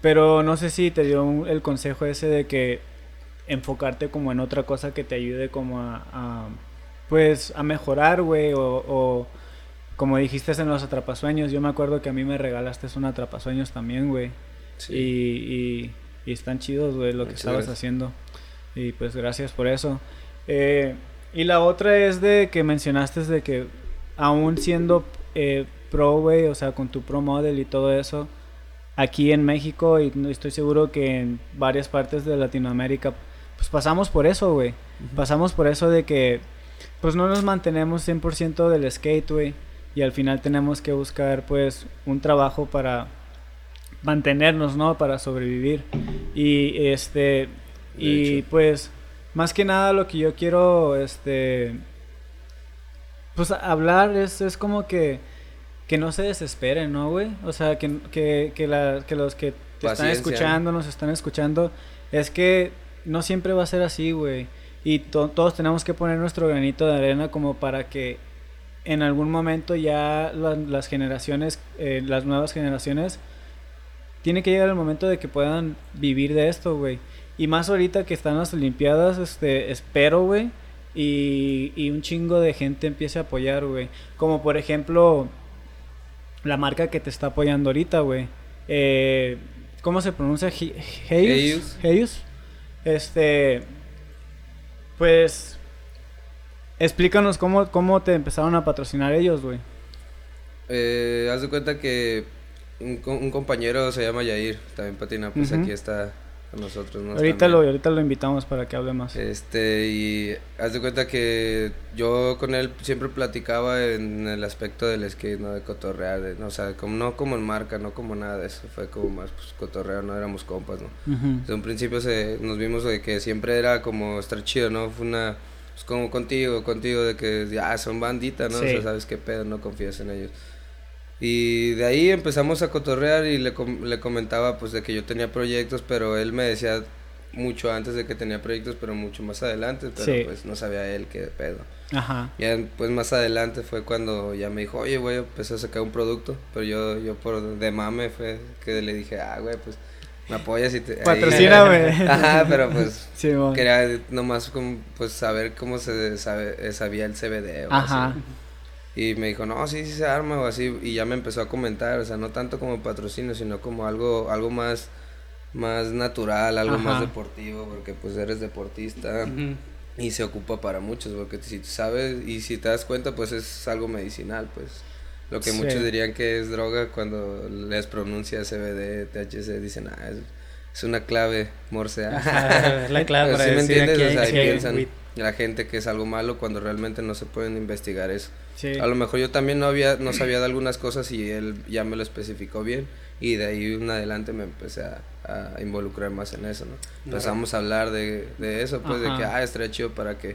Pero no sé si te dio el consejo ese de que enfocarte como en otra cosa que te ayude como a, a pues a mejorar, güey, o, o como dijiste en los atrapasueños, yo me acuerdo que a mí me regalaste un atrapasueños también, güey. Sí. Y, y, están chidos, güey, lo que estabas haciendo. Y pues gracias por eso. Eh, y la otra es de que mencionaste de que aún siendo eh, pro, güey, o sea, con tu pro model y todo eso, aquí en México y estoy seguro que en varias partes de Latinoamérica, pues pasamos por eso, güey. Pasamos por eso de que pues no nos mantenemos 100% del skate, güey y al final tenemos que buscar pues un trabajo para mantenernos, ¿no? Para sobrevivir. Y este y pues más que nada lo que yo quiero este pues hablar es, es como que que no se desesperen, ¿no, güey? O sea, que, que, que, la, que los que te están escuchando, nos están escuchando, es que no siempre va a ser así, güey. Y to- todos tenemos que poner nuestro granito de arena como para que en algún momento ya la- las generaciones, eh, las nuevas generaciones, tiene que llegar el momento de que puedan vivir de esto, güey. Y más ahorita que están las Olimpiadas, este, espero, güey, y, y un chingo de gente empiece a apoyar, güey. Como por ejemplo, la marca que te está apoyando ahorita, güey. Eh, ¿Cómo se pronuncia? He- Heius. Heius. Heius. Este, pues, explícanos cómo, cómo te empezaron a patrocinar ellos, güey. Eh, haz de cuenta que un, co- un compañero se llama Yair, también patina, pues aquí está con nosotros. ¿no? ahorita, lo, ahorita lo invitamos para que hable más. Este, y haz de cuenta que yo con él siempre platicaba en el aspecto del skate, ¿no? De cotorrear, de, no, o sea, como, no como en marca, no como nada de eso, fue como más pues, cotorreo, no éramos compas, ¿no? Ujú. Desde un principio se, nos vimos de que siempre era como estar chido, ¿no? Fue una, pues como contigo, contigo, de que ya son bandita, ¿no? O sea, sabes qué pedo, no confías en ellos. Y de ahí empezamos a cotorrear y le, com- le comentaba pues de que yo tenía proyectos, pero él me decía mucho antes de que tenía proyectos, pero mucho más adelante, pero Sí. pues no sabía él qué pedo. Ajá. Ya pues más adelante fue cuando ya me dijo, oye, a empezar a sacar un producto, pero yo, yo por de mame fue que le dije, ah, güey, pues me apoyas y te... ahí". Patrocíname. Ajá, pero pues Sí, quería nomás como, pues saber cómo se sabe, eh, sabía el CBD o Ajá. así. Y me dijo, no, sí, sí se arma o así. Y ya me empezó a comentar, o sea, no tanto como patrocinio, sino como algo, algo más, más natural, algo más deportivo, porque pues eres deportista y se ocupa para muchos, porque si sabes y si te das cuenta, pues es algo medicinal, pues. Lo que Sí. muchos dirían que es droga cuando les pronuncia CBD, THC, dicen, ah, es, es una clave morse. Ajá, es la clave Pero para sí me entiendes, aquí o hay- sea, aquí hay piensan la gente que es algo malo cuando realmente no se pueden investigar eso. Sí. A lo mejor yo también no había no sabía de algunas cosas y él ya me lo especificó bien y de ahí en adelante me empecé a, a involucrar más en eso, ¿no? Empezamos a hablar de, de eso, pues de que, Ajá. ah, estaría chido para que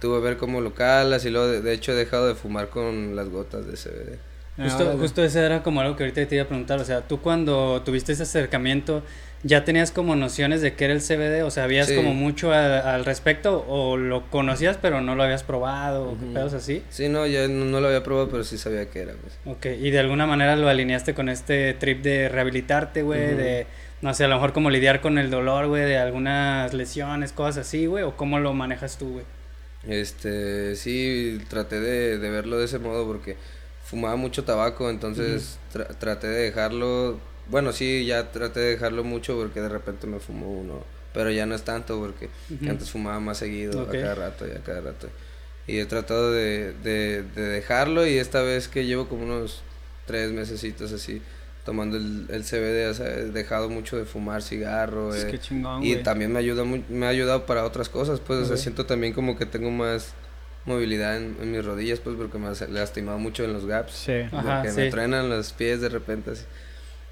tuve a ver cómo lo calas y luego de, de hecho he dejado de fumar con las gotas de CBD. Ah, Justo, justo ese era como algo que ahorita te iba a preguntar, o sea, tú cuando tuviste ese acercamiento, ¿ya tenías como nociones de qué era el CBD? O sea, ¿sabías Sí. como mucho a- al respecto o lo conocías pero no lo habías probado o Ujú. pedos así? Sí, no, ya no, no lo había probado, pero sí sabía qué era, pues. Ok, y de alguna manera lo alineaste con este trip de rehabilitarte, güey, de, no sé, a lo mejor como lidiar con el dolor, güey, de algunas lesiones, cosas así, güey, o cómo lo manejas tú, güey. Este, sí, traté de, de verlo de ese modo porque fumaba mucho tabaco, entonces tra- traté de dejarlo, bueno, sí, ya traté de dejarlo mucho porque de repente me fumo uno, pero ya no es tanto porque antes fumaba más seguido, a cada rato y a cada rato. Y he tratado de, de, de dejarlo y esta vez que llevo como unos tres mesecitos así tomando el, el CBD, o sea, he dejado mucho de fumar cigarro. Es eh, que chingón, y también me ayuda me ha ayudado para otras cosas, pues, o sea, Ok. siento también como que tengo más movilidad en, en mis rodillas, pues, porque me he lastimado mucho en los gaps, Sí. Ajá, porque sí. me truenan los pies de repente así.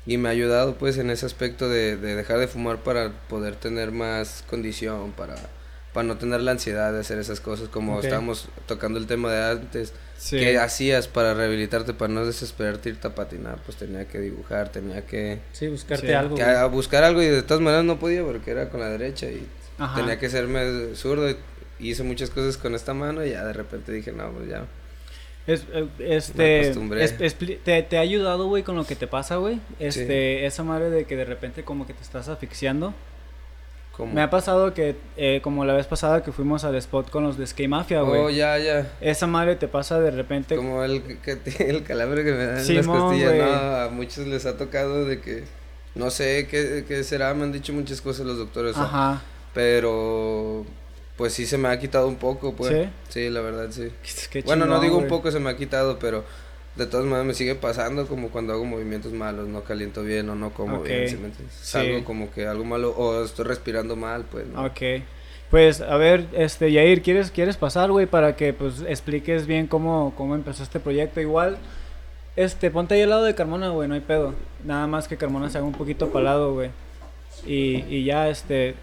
Y me ha ayudado, pues, en ese aspecto de, de dejar de fumar para poder tener más condición, para, para no tener la ansiedad de hacer esas cosas, como Ok. estábamos tocando el tema de antes. Sí. ¿Qué hacías para rehabilitarte, para no desesperarte irte a patinar? Pues tenía que dibujar, tenía que Sí, buscarte Sí. algo. que a buscar algo y de todas maneras no podía porque era con la derecha y Ajá. tenía que serme zurdo y hice muchas cosas con esta mano y ya de repente dije, no, pues ya. Es, eh, Me este, acostumbré. es- expli- te, te ha ayudado, güey, con lo que te pasa, güey. Este, esa madre de que de repente como que te estás asfixiando. Me ha pasado que, eh, como la vez pasada que fuimos al spot con los de Skate Mafia, güey. oh, ya, ya. Esa madre te pasa de repente. Como el, que, el calambre que me dan en las costillas, no, a muchos les ha tocado de que, no sé qué, qué será, me han dicho muchas cosas los doctores, Ajá. pero pues sí se me ha quitado un poco, pues. ¿Sí? Sí, la verdad, sí. Qué Bueno, no digo un poco se me ha quitado, pero de todas maneras me sigue pasando como cuando hago movimientos malos, no caliento bien o no como Ok, bien, ¿sí me entiendes? sí. Salgo como que algo malo o estoy respirando mal, pues. ¿no? Ok. Pues, a ver, este, Yair, ¿quieres, quieres pasar, güey? Para que, pues, expliques bien cómo, cómo empezó este proyecto. Igual, este, ponte ahí al lado de Carmona, güey, no hay pedo. Nada más que Carmona se haga un poquito para lado, güey. Y, y ya, este,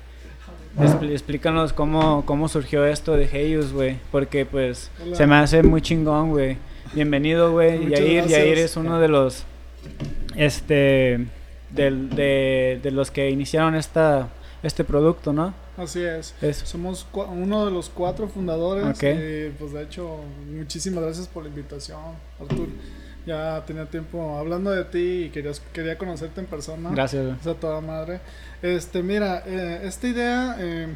expl- explícanos cómo, cómo surgió esto de Heius, güey. Porque, pues, se me hace muy chingón, güey. Bienvenido, güey. Yair, gracias. Yair es uno de los, este, del- de, de los que iniciaron esta, este producto, ¿no? Así es. Eso. Somos uno de los cuatro fundadores. Ok. Y pues de hecho, muchísimas gracias por la invitación, Artur. Ya tenía tiempo hablando de ti y querías, quería conocerte en persona. Gracias, güey. O sea, toda madre. Este, mira, eh, esta idea eh,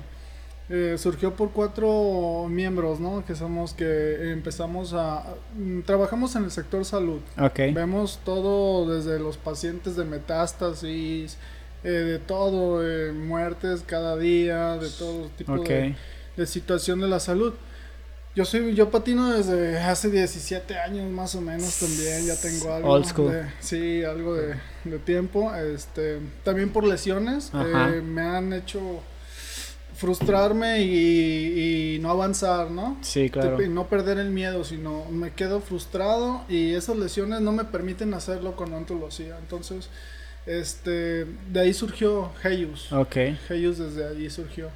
eh, surgió por cuatro miembros, ¿no? Que somos que empezamos a... mm, Trabajamos en el sector salud. Ok. Vemos todo desde los pacientes de metástasis, eh, de todo, eh, muertes cada día, de todo tipo de, de situación de la salud. Yo soy, yo patino desde hace 17 años más o menos también, ya tengo algo Old school. de, sí, algo de, de tiempo, este, también por lesiones, eh, me han hecho frustrarme y, y no avanzar, ¿no? Sí, claro. Y no perder el miedo, sino me quedo frustrado y esas lesiones no me permiten hacerlo lo hacía. Entonces, este, de ahí surgió Heyus. Ok. Heyus desde ahí surgió.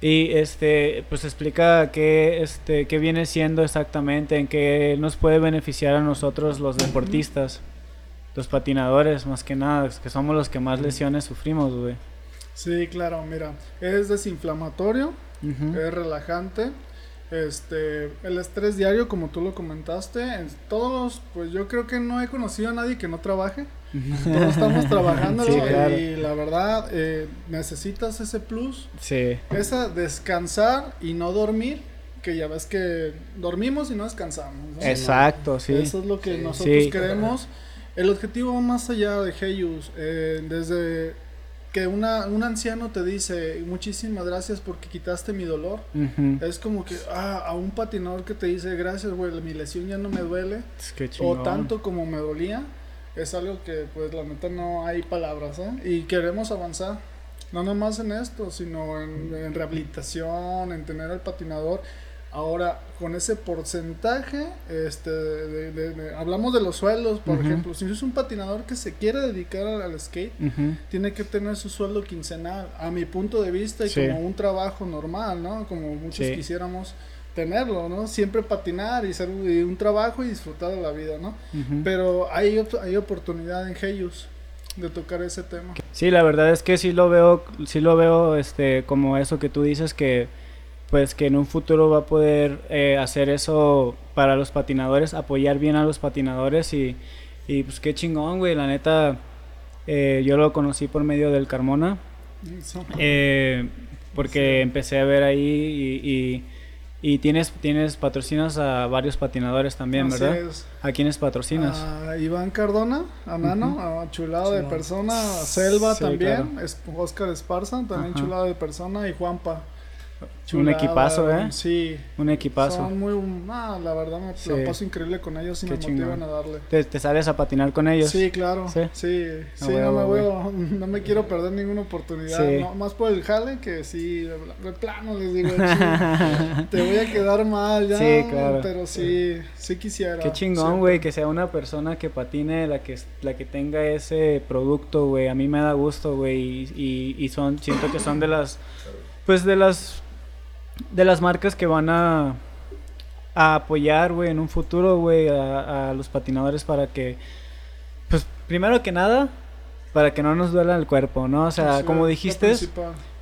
Y este, pues explica qué, este, qué viene siendo exactamente, en qué nos puede beneficiar a nosotros los deportistas, los patinadores, más que nada, que somos los que más lesiones sufrimos, güey. Sí, claro, mira, es desinflamatorio, es relajante. Este, el estrés diario, como tú lo comentaste, en todos, pues yo creo que no he conocido a nadie que no trabaje. Todos estamos trabajando Sí, claro. y la verdad eh, necesitas ese plus Sí, Esa descansar y no dormir, que ya ves que dormimos y no descansamos. ¿no? exacto, sí. Eso es lo que Sí. nosotros Sí. queremos. El objetivo más allá de Heyus, eh, desde que una, un anciano te dice muchísimas gracias porque quitaste mi dolor. Ujú. Es como que ah, a un patinador que te dice gracias, güey, mi lesión ya no me duele. Es que O tanto como me dolía, es algo que pues la neta no hay palabras, ¿eh? Y queremos avanzar, no nomás en esto, sino en, en rehabilitación, en tener al patinador. Ahora, con ese porcentaje, este, de- de- de- hablamos de los sueldos, por ejemplo, si es un patinador que se quiere dedicar al, skate, tiene que tener su sueldo quincenal, a mi punto de vista, y Sí. como un trabajo normal, ¿no? Como muchos Sí. quisiéramos tenerlo, ¿no? Siempre patinar y ser y un trabajo y disfrutar de la vida, ¿no? Pero hay, hay oportunidad en Heyus de tocar ese tema. Sí, la verdad es que sí lo veo, sí lo veo, este, como eso que tú dices que, pues, que en un futuro va a poder eh, hacer eso para los patinadores, apoyar bien a los patinadores y, y pues qué chingón, güey, la neta, eh, yo lo conocí por medio del Carmona, eh, porque empecé a ver ahí y, y, y tienes, tienes patrocinas a varios patinadores también, Así ¿verdad? es. ¿A quiénes patrocinas? A Iván Cardona, a Nano, a chulado de persona, a Selva Sí, también, claro. Oscar Esparza, también Ajá. chulado de persona, y Juanpa. Un equipazo, ¿eh? Sí. Un equipazo. Son muy, ah, la verdad me Sí. la paso increíble con ellos y Qué me chingón. motivan a darle. ¿Te, te sales a patinar con ellos? Sí, claro. ¿Sí? Sí, no, me veo- no me quiero perder ninguna oportunidad. Sí. No, más por el jale que sí, de, plano les digo, te voy a quedar mal ya. Sí, claro. Pero sí, sí quisiera. Qué chingón, güey, que sea una persona que patine, la que, la que tenga ese producto, güey. A mí me da gusto, güey. Y, y, y son, siento que son de las, pues de las, de las marcas que van a, a apoyar, güey, en un futuro, güey, a, a los patinadores para que, pues, primero que nada, para que no nos duela el cuerpo, ¿no? O sea, Sí, como dijiste,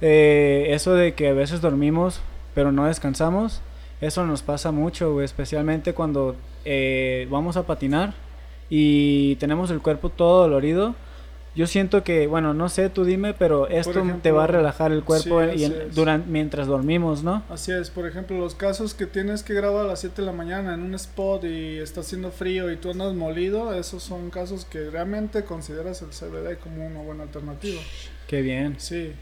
eh, eso de que a veces dormimos, pero no descansamos, eso nos pasa mucho, güey, especialmente cuando eh, vamos a patinar y tenemos el cuerpo todo dolorido. Yo siento que, bueno, no sé, tú dime, pero esto te ejemplo, va a relajar el cuerpo sí, y en- así es. duran- mientras dormimos, ¿no? Así es, por ejemplo, los casos que tienes que grabar a las 7 de la mañana en un spot y está haciendo frío y tú andas molido, esos son casos que realmente consideras el CBD como una buena alternativa. Qué bien, Sí,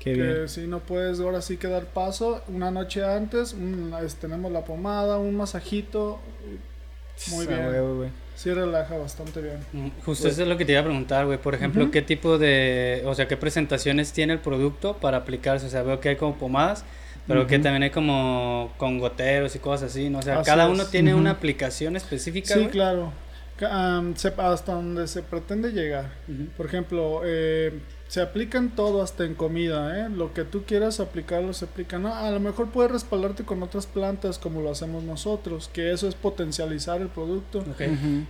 qué que bien. si no puedes ahora sí que dar paso, una noche antes, un- tenemos la pomada, un masajito, muy A bien. Sí relaja bastante bien. Mm, Justo eso es lo que te iba a preguntar, güey. Por ejemplo. ¿qué tipo de, o sea, qué presentaciones tiene el producto para aplicarse? O sea, veo que hay como pomadas, pero que también hay como con goteros y cosas así, ¿no? O sea, Así cada es. uno tiene una aplicación específica, Sí, claro. Se- hasta donde se pretende llegar. Por ejemplo, eh, se aplica en todo, hasta en comida, ¿eh? Lo que tú quieras aplicarlo se aplica. No, a lo mejor puedes respaldarte con otras plantas como lo hacemos nosotros, que eso es potencializar el producto.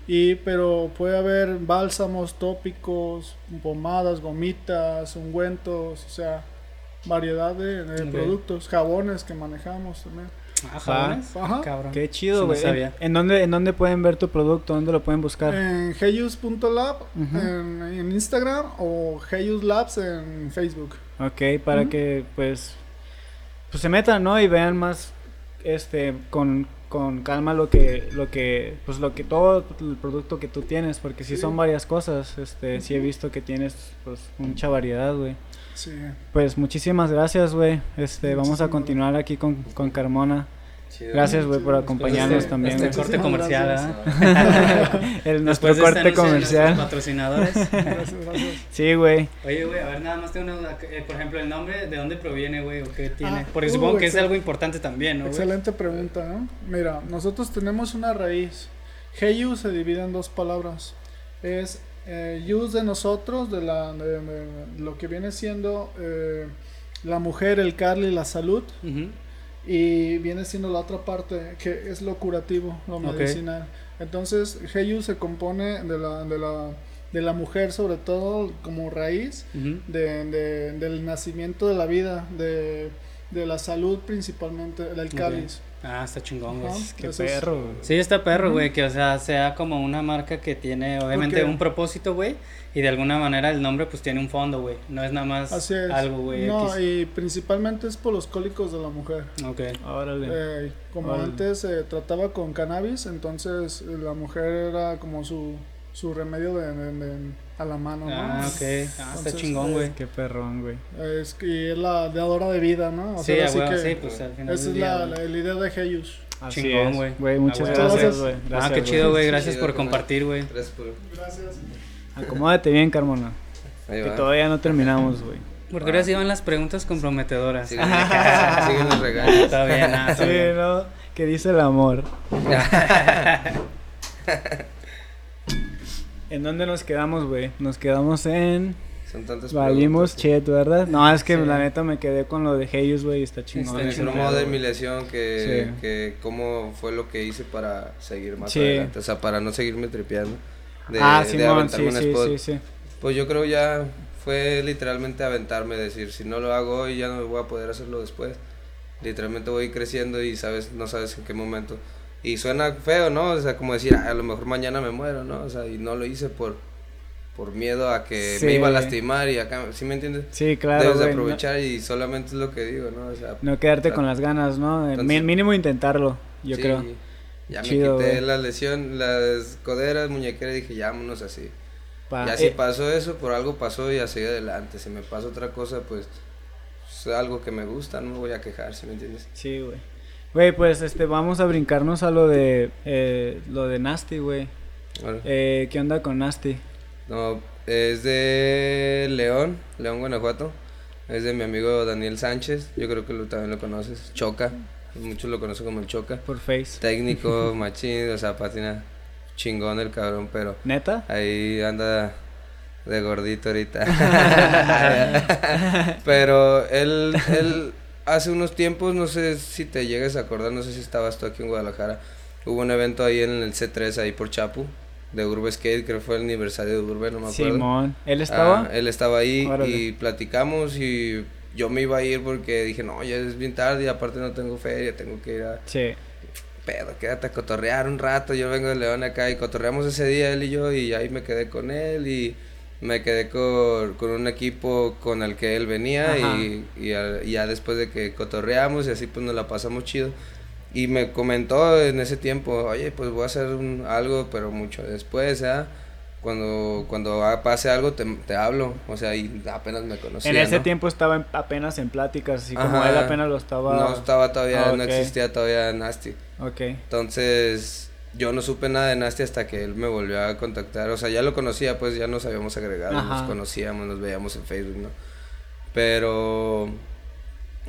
Y pero puede haber bálsamos tópicos, pomadas, gomitas, ungüentos, o sea, variedad de, productos, jabones que manejamos también. Ah, jabones. Ajá. Cabrón. Qué chido, güey. ¿En, dónde, ¿En dónde pueden ver tu producto? ¿Dónde lo pueden buscar? En heyus.lab en, en Instagram o Heyus Labs en Facebook. Ok, para que pues pues se metan, ¿no? Y vean más este con, con calma lo que lo que pues lo que todo el producto que tú tienes, porque Sí. son varias cosas, este sí he visto que tienes pues mucha variedad, güey. Sí. Pues muchísimas gracias, güey. Este vamos a continuar aquí con, con Carmona. Chido. Gracias, güey, por de acompañarnos este- también. Este corte comercial. ¿verdad? El nuestro Después este corte de comercial. patrocinadores. Gracias, gracias. Sí, güey. Oye, güey, a ver, nada más tengo una duda. eh, por ejemplo, el nombre, ¿de dónde proviene, güey? ¿O qué tiene? Ah, Porque uh, supongo que es algo importante también, ¿no, güey? Excelente pregunta, ¿no? Mira, nosotros tenemos una raíz. Heyu se divide en dos palabras. Es eh, yus de nosotros, de, la, de, de lo que viene siendo eh, la mujer, el carly, la salud. Ujú. Y viene siendo la otra parte, que es lo curativo, lo medicinal. Entonces, Heyu se compone de la, de, la, de la mujer, sobre todo como raíz, de, de- del nacimiento de la vida, de, de la salud principalmente, del cáliz. Ah, está chingón, güey. Qué perro. güey. Sí, está perro, güey, que o sea, sea como una marca que tiene obviamente un propósito, güey, y de alguna manera el nombre pues tiene un fondo, güey. No es nada más Así es. algo, güey. No, X. y principalmente es por los cólicos de la mujer. Ok. Órale. Eh, como Órale. antes se trataba con cannabis, entonces eh, la mujer era como su, su remedio de, de- de- a la mano, ¿no? Ah, ok. Ah, está chingón, güey. Qué perrón, güey. Es que y es la dadora de vida, ¿no? O Sí, sea, así que sí, pues al final esa es la, la idea de Heyus. Así Chingón, güey. Güey, muchas Ah, gracias, güey. Ah, qué chido, güey. Gracias chido, por compartir, güey. Gracias por. Gracias. Acomódate bien, Carmona. Ahí Que va. todavía no terminamos, güey. Porque ahora sí van las preguntas comprometedoras. Siguen, siguen los regalos. Está bien, ah, Sí. ¿no? ¿Qué dice el amor? ¿En dónde nos quedamos, güey? Nos quedamos en... Son tantas Valimos chet, ¿verdad? No, es que Sí. la neta me quedé con lo de Heyus, güey, está chingón. Está El promo de mi lesión, que, Sí. que cómo fue lo que hice para seguir más Sí. adelante. O sea, para no seguirme tripeando. De, ah, de Simón, aventarme sí, un sí, spot. sí, sí. Pues yo creo ya fue literalmente aventarme, decir, si no lo hago hoy ya no voy a poder hacerlo después. Literalmente voy creciendo y sabes, no sabes en qué momento. Y suena feo, ¿no? O sea, como decir, "Ah, a lo mejor mañana me muero, ¿no? O sea, y no lo hice por, por miedo a que Sí. me iba a lastimar y acá, ¿sí me entiendes? Sí, claro, Debes no- aprovechar y solamente es lo que digo, ¿no? O sea, No, quedarte con las ganas, ¿no? Eh, entonces- mínimo intentarlo, yo sí, creo. Ya Chido, me quité güey. la lesión, las coderas, muñequeras y dije, ya vámonos así. Pa- Y así eh, pasó eso, por algo pasó y a seguir adelante. Si me pasa otra cosa, pues es algo que me gusta, no me voy a quejar, ¿sí me entiendes? Sí, güey. Güey, pues este, vamos a brincarnos a lo de eh, lo de Nasty, güey. Bueno, Eh, ¿Qué onda con Nasty? no, es de León, León, Guanajuato. Es de mi amigo Daniel Sánchez, yo creo que lo, también lo conoces. Choca, muchos lo conocen como el Choca. Por Face. Técnico, machín, o sea, patina chingón el cabrón, pero ¿Neta? Ahí anda de gordito ahorita. Pero él, él hace unos tiempos, no sé si te llegues a acordar, no sé si estabas tú aquí en Guadalajara. Hubo un evento ahí en el C3, ahí por Chapu, de Urbe Skate, creo que fue el aniversario de Urbe, no me acuerdo. Simón. ¿Él estaba? Ah, él estaba ahí Órale. y platicamos y yo me iba a ir porque dije, no, ya es bien tarde y aparte no tengo feria, tengo que ir a Sí. pedo, quédate a cotorrear un rato. Yo vengo de León acá y cotorreamos ese día él y yo y ahí me quedé con él y me quedé con, con un equipo con el que él venía y, y ya, y ya después de que cotorreamos y así pues nos la pasamos chido. Y me comentó en ese tiempo, oye, pues voy a hacer un, algo, pero mucho después, ¿ah? Cuando, cuando pase algo te, te hablo, o sea, y apenas me conocía, en ese ¿no? tiempo estaba en- apenas en pláticas, así como Ajá. él apenas lo estaba... No estaba todavía, Ah, no ok. existía todavía Nasty. Ok. Entonces, yo no supe nada de Nasty hasta que él me volvió a contactar. O sea, ya lo conocía, pues ya nos habíamos agregado, Ajá. nos conocíamos, nos veíamos en Facebook, ¿no? Pero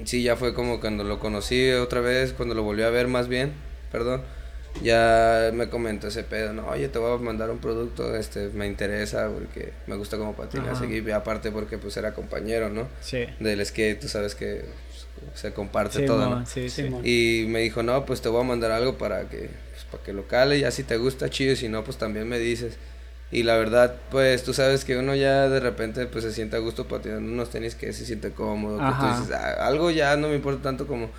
sí, ya fue como cuando lo conocí otra vez, cuando lo volví a ver más bien, perdón. ya me comentó ese pedo, no, oye, te voy a mandar un producto, este, me interesa porque me gusta como patinas y aparte porque pues era compañero, ¿no? Sí. Del skate, tú sabes que pues, se comparte Sí, todo, mon, ¿no? sí, sí. Y me dijo, no, pues te voy a mandar algo para que, pues, para que lo cale, ya si te gusta, chido, y si no, pues también me dices. Y la verdad, pues tú sabes que uno ya de repente pues se siente a gusto patinando unos tenis que se siente cómodo, que tú dices, "Ah, algo ya no me importa tanto como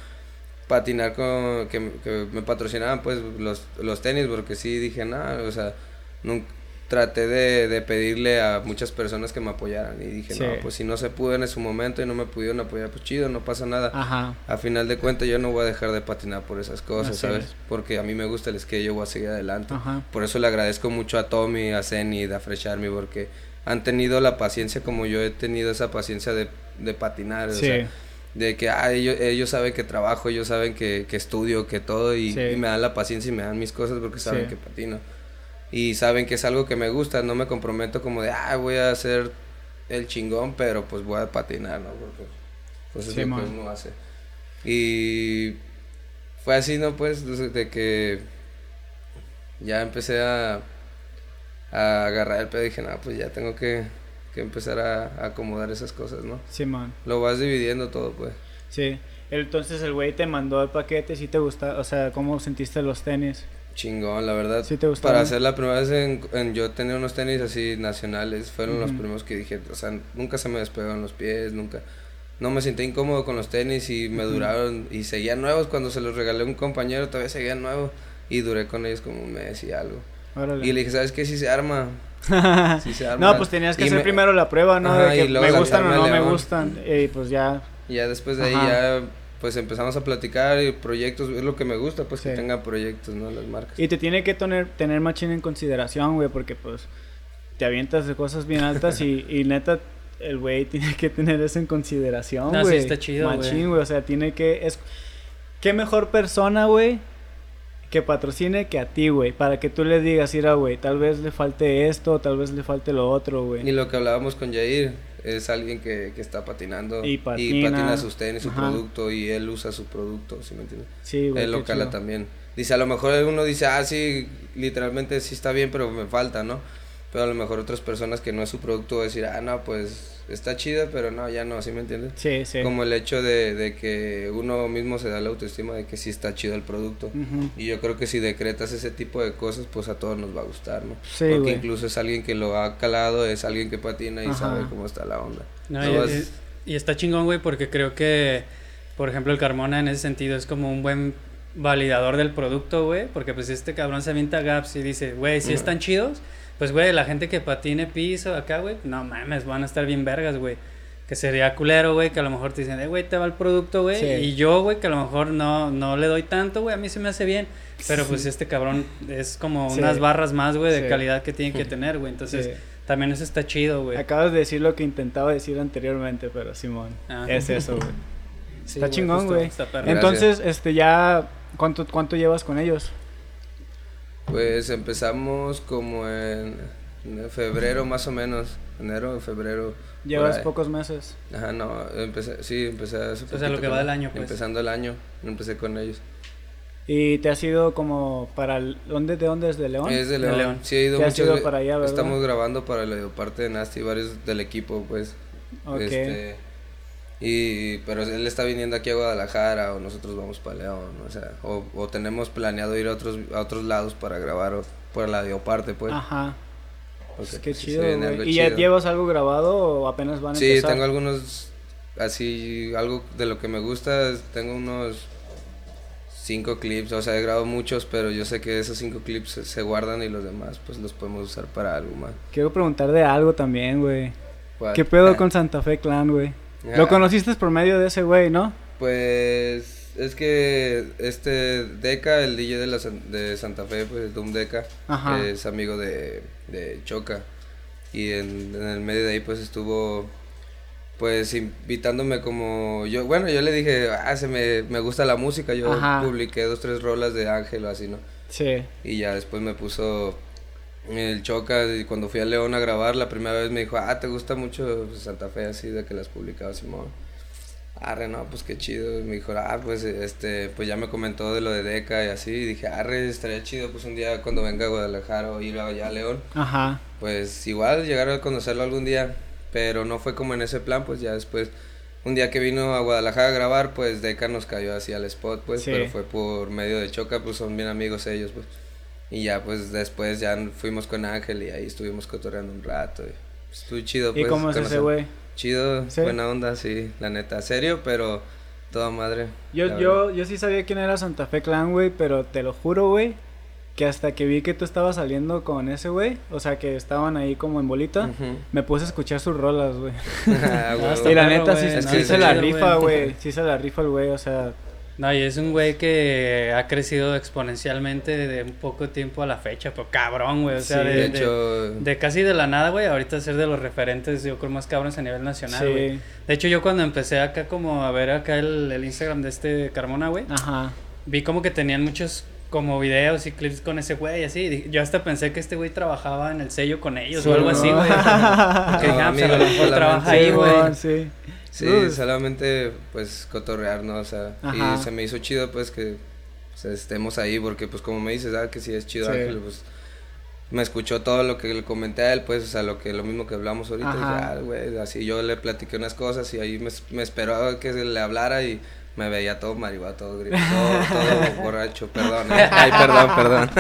patinar con, que, que me patrocinaban pues los, los tenis, porque sí dije, nada, o sea, nunca, traté de, de pedirle a muchas personas que me apoyaran y dije, Sí. no, pues si no se pudo en su momento y no me pudieron apoyar, pues chido, no pasa nada. Ajá. A final de cuentas yo no voy a dejar de patinar por esas cosas, Así ¿sabes? es. Porque a mí me gusta el skate, yo voy a seguir adelante. Ajá. Por eso le agradezco mucho a Tommy, a Zenny, a Fresh Army, porque han tenido la paciencia como yo he tenido esa paciencia de, de patinar. o Sí. sea, de que ah, ellos, ellos saben que trabajo, ellos saben que, que estudio, que todo, y, Sí. y me dan la paciencia y me dan mis cosas porque saben que patino. Y saben que es algo que me gusta, no me comprometo como de, ah, voy a hacer el chingón, pero pues voy a patinar, ¿no? Porque pues es Sí, lo man. que uno hace. Y fue así, ¿no? Pues, de de que ya empecé a, a agarrar el pedo y dije, no, pues ya tengo que, que empezar a, a acomodar esas cosas, ¿no? Simón. Lo vas dividiendo todo, pues. Sí. Entonces el güey te mandó el paquete, ¿sí te gusta? O sea, ¿cómo sentiste los tenis? Chingón, la verdad. ¿Sí te gustaron? Para hacer la primera vez en, en yo tener unos tenis así nacionales, fueron los Ujú. primeros que dije, o sea, nunca se me despegaron los pies, nunca. No me sentí incómodo con los tenis y me Ujú. duraron y seguían nuevos cuando se los regalé a un compañero, todavía seguían nuevos y duré con ellos como un mes y algo. Órale. Y le dije, ¿sabes qué? Si se arma. Sí se arma. no, pues tenías que Y hacer me- primero la prueba, ¿no? Ajá, de que me gustan o no me gustan. Y pues ya. Ya después de ahí Ajá. ya pues empezamos a platicar y proyectos, es lo que me gusta, pues Sí. que tengan proyectos, ¿no? Las marcas. Y te tiene que tener, tener machín en consideración, güey, porque pues te avientas de cosas bien altas y, y neta el güey tiene que tener eso en consideración, No, sí güey. está chido, güey. Machín, güey, o sea, tiene que es qué mejor persona, güey, que patrocine que a ti, güey, para que tú le digas, "Mira, güey, tal vez le falte esto, tal vez le falte lo otro, Y güey." lo que hablábamos con Jair, es alguien que, que está patinando Y patina. patina sus tenis, su Ajá. producto y él usa su producto, ¿sí me entiendes? Sí, güey. él lo cala chido. también. Dice, a lo mejor uno dice, ah, sí, literalmente sí está bien, pero me falta, ¿no? Pero a lo mejor otras personas que no es su producto decir, ah, no, pues está chida, pero no, ya no, ¿sí me entiendes? Sí, sí. Como el hecho de, de que uno mismo se da la autoestima de que sí está chido el producto. Y yo creo que si decretas ese tipo de cosas, pues a todos nos va a gustar, ¿no? Sí, Porque incluso es alguien que lo ha calado, es alguien que patina y Ajá. sabe cómo está la onda. No, No y, vas- y- y está chingón, güey, porque creo que, por ejemplo, el Carmona en ese sentido es como un buen validador del producto, güey, porque pues este cabrón se avienta gaps y dice, güey, si Ujú. están chidos, pues, güey, la gente que patine piso acá, güey, no mames, van a estar bien vergas, güey. Que sería culero, güey, que a lo mejor te dicen, eh, güey, te va el producto, güey. Sí. Y yo, güey, que a lo mejor no, no le doy tanto, güey, a mí se me hace bien. Pero pues este cabrón es como Sí. unas barras más, güey, de Sí. calidad que tiene que tener, güey. Entonces, Sí. también eso está chido, güey. Acabas de decir lo que intentaba decir anteriormente, pero Simón, Ah. es eso, güey. Sí, está chingón, güey. Entonces, este ya ¿cuánto cuánto llevas con ellos? Pues empezamos como en, febrero más o menos, enero, febrero. Llevas pocos meses. Ajá, no, empecé, sí, empecé hace O sea, lo que va del año, pues. Empezando el año, empecé con ellos. Y te has ido como para el- ¿dónde de dónde es de León? Es de De León. Sí, he ido Te has ido para allá, ¿verdad? Estamos grabando para la parte de Nasty, varios del equipo, pues. Ok. Este, y, pero él está viniendo aquí a Guadalajara o nosotros vamos para León, o sea, o, o tenemos planeado ir a otros, a otros lados para grabar o, por la parte, pues. Ajá. porque, Qué pues, sí se chido. ¿Y ya llevas algo grabado o apenas van a Sí, empezar? tengo algunos, así, algo de lo que me gusta, tengo unos cinco clips, o sea, he grabado muchos, pero yo sé que esos cinco clips se, se guardan y los demás, pues los podemos usar para algo más. Quiero preguntar de algo también, güey. ¿Qué pedo Ah, con Santa Fe Clan, güey? Lo conociste por medio de ese güey, ¿no? Pues es que este Deca, el DJ de, la, de Santa Fe, pues Doom Deca, Ajá. es amigo de, de Choca. Y en, en el medio de ahí pues estuvo pues invitándome como yo, bueno, yo le dije, ah, se me, me gusta la música, yo Ajá. publiqué dos, tres rolas de Ángel o así, ¿no? Sí. Y ya después me puso el Choca y cuando fui a León a grabar la primera vez me dijo, ah, te gusta mucho Santa Fe así de que las publicaba Simón. Arre, no, pues qué chido. Me dijo, ah, pues este, pues ya me comentó de lo de Deca y así. Y dije, arre, estaría chido, pues un día cuando venga a Guadalajara o ir allá a León. Ajá. Pues igual llegar a conocerlo algún día. Pero no fue como en ese plan, pues ya después un día que vino a Guadalajara a grabar, pues Deca nos cayó así al spot, pues, Sí. pero fue por medio de Choca, pues son bien amigos ellos, pues. Y ya, pues después ya fuimos con Ángel y ahí estuvimos cotorreando un rato. Y, pues, estuvo chido, ¿Y pues. cómo es ese güey? Chido, Sí. buena onda, sí, la neta. Serio, pero toda madre. Yo, yo, yo sí sabía quién era Santa Fe Clan, güey, pero te lo juro, güey, que hasta que vi que tú estabas saliendo con ese güey, o sea, que estaban ahí como en bolita, verdad. Ujú. me puse a escuchar sus rolas, güey. Ah, Y la neta sí, sí se la rifa, güey, sí se la rifa el güey, o sea, No, y es un güey que ha crecido exponencialmente de un poco tiempo a la fecha, pero cabrón, güey. O sea, Sí, de, de de- hecho, de casi de la nada, güey, ahorita ser de los referentes, yo creo, más cabrones a nivel nacional, güey. sí, De hecho, yo cuando empecé acá como a ver acá el, el Instagram de este Carmona, güey, ajá. vi como que tenían muchos como videos y clips con ese güey, así. yo hasta pensé que este güey trabajaba en el sello con ellos Sí, o algo no. así, güey. Porque No, a lo amigo, mejor la trabaja ahí, güey. Sí. Sí, solamente pues cotorrear, ¿no? O sea, Ajá. y se me hizo chido pues que pues, estemos ahí porque pues como me dices, ah, que sí es chido Sí. Ángel, pues me escuchó todo lo que le comenté a él, pues, o sea, lo que lo mismo que hablamos ahorita, dije, ah, güey, así yo le platiqué unas cosas y ahí me, me esperaba que le hablara y me veía todo marihuana, todo gritado, todo, todo borracho, perdón, eh. ay, perdón, perdón,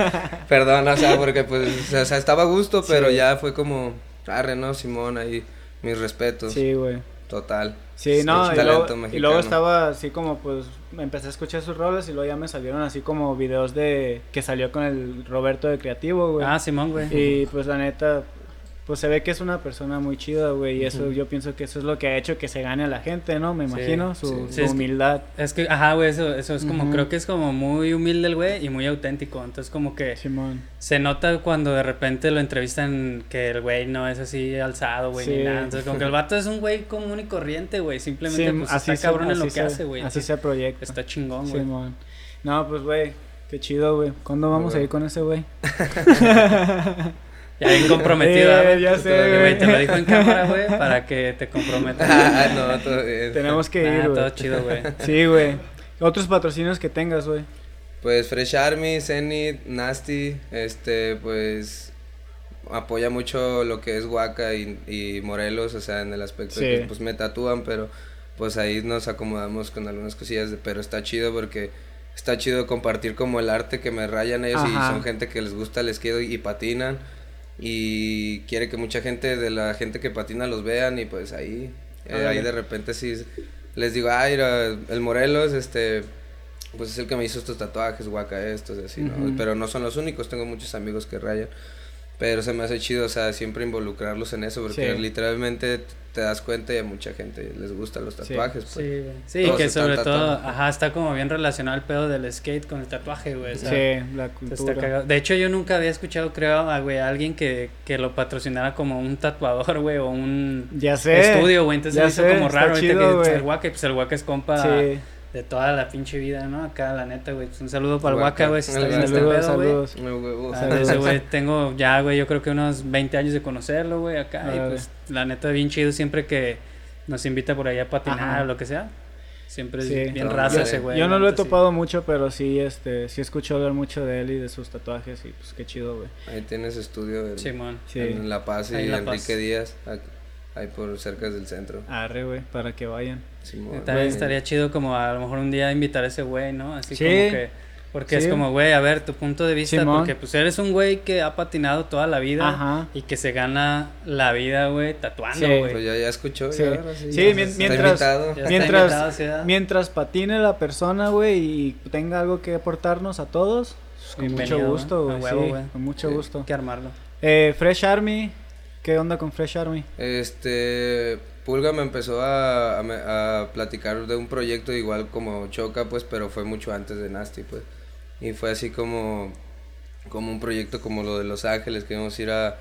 perdón, o sea, porque pues, o sea, estaba a gusto, pero Sí. ya fue como, arre, no, Simón, ahí, mis respetos, Sí, güey. Total. Sí, no, y luego, y luego estaba así como, pues, me empecé a escuchar sus roles y luego ya me salieron así como videos de que salió con el Roberto de Creativo, güey. Ah, Simón, güey. Y pues la neta, pues se ve que es una persona muy chida, güey, y eso yo pienso que eso es lo que ha hecho que se gane a la gente, ¿no? Me Sí, imagino, su, sí. su Sí, es que- humildad. Es que, ajá, güey, eso, eso es como, creo que es como muy humilde el güey y muy auténtico. Entonces, como que Simón. se nota cuando de repente lo entrevistan que el güey no es así alzado, güey, ni nada. Entonces, como que el vato es un güey común y corriente, güey. Simplemente, pues, así está se- cabrón en lo que hace, güey. Así se proyecta. Está chingón, güey. Simón. No, pues, güey, qué chido, güey. ¿Cuándo vamos a ir con ese güey? Ya bien comprometido, Eh, ya sé, Y, güey, güey. te lo dijo en cámara, güey, para que te comprometas. Ah, no, todo bien. Tenemos que Ah, ir, todo güey. chido, güey. Sí, güey. Otros patrocinios que tengas, güey. Pues Fresh Army, Zenith, Nasty, este, pues apoya mucho lo que es Huaca y, y Morelos, o sea, en el aspecto de que pues me tatúan, pero pues ahí nos acomodamos con algunas cosillas, de- pero está chido porque está chido compartir como el arte que me rayan ellos Ajá. y son gente que les gusta el skate y patinan y quiere que mucha gente de la gente que patina los vean y pues ahí, eh, ahí de repente sí les digo, ay, el Morelos, este, pues es el que me hizo estos tatuajes, guaca estos, así, ¿no? Pero no son los únicos, tengo muchos amigos que rayan. Pero se me hace chido, o sea, siempre involucrarlos en eso, porque Sí. literalmente te das cuenta y a mucha gente les gustan los Sí. tatuajes, pues. Sí, güey. Sí, Todos que sobre todo, ajá, está como bien relacionado el pedo del skate con el tatuaje, güey. o sea, sí, la cultura. De hecho, yo nunca había escuchado, creo, a, güey, a alguien que, que lo patrocinara como un tatuador, güey, o un Ya sé. estudio, güey. Entonces ya se hizo sé, como raro ahorita chido, que güey. el pues el Waka es compa Sí. De toda la pinche vida, ¿no? Acá, la neta, güey. Pues, un saludo para el. Waka, güey, si está Saludos, viendo este Saludos, pedo, güey. saludos. Huevo. Ah, güey, tengo ya, güey, yo creo que unos 20 años de conocerlo, güey, acá. Y Órale. pues, la neta, bien chido siempre que nos invita por ahí a patinar Ajá. o lo que sea. Siempre es bien raza ese güey. Yo no lo he sí. topado mucho, pero sí, este, sí escucho hablar mucho de él y de sus tatuajes y pues qué chido, güey. Ahí tienes estudio en, Simón. Sí. en La Paz y Ahí en La Enrique Paz. Díaz, aquí- ahí por cerca del centro. Arre, güey, para que vayan. Simón. También Eh, estaría chido como a lo mejor un día invitar a ese güey, ¿no? Así Sí. como que... Porque Sí. es como, güey, a ver, tu punto de vista, Simón. porque pues eres un güey que ha patinado toda la vida Ajá. y que se gana la vida, güey, tatuando, Sí. güey. Pues ya, ya escuchó, Sí. ya, ahora sí, Sí, ya mientras- invitado. Ya está Mientras- invitado, ¿sí? Mientras patine la persona, güey, y tenga algo que aportarnos a todos, pues, con Bienvenido, mucho gusto, güey. A huevo, sí, güey. con mucho Sí. gusto. Hay que armarlo. Eh, Fresh Army, ¿qué onda con Fresh Army? Este, Pulga me empezó a, a me- a platicar de un proyecto igual como Choca, pues, pero fue mucho antes de Nasty, pues. Y fue así como, como un proyecto como lo de Los Ángeles, que íbamos a ir a,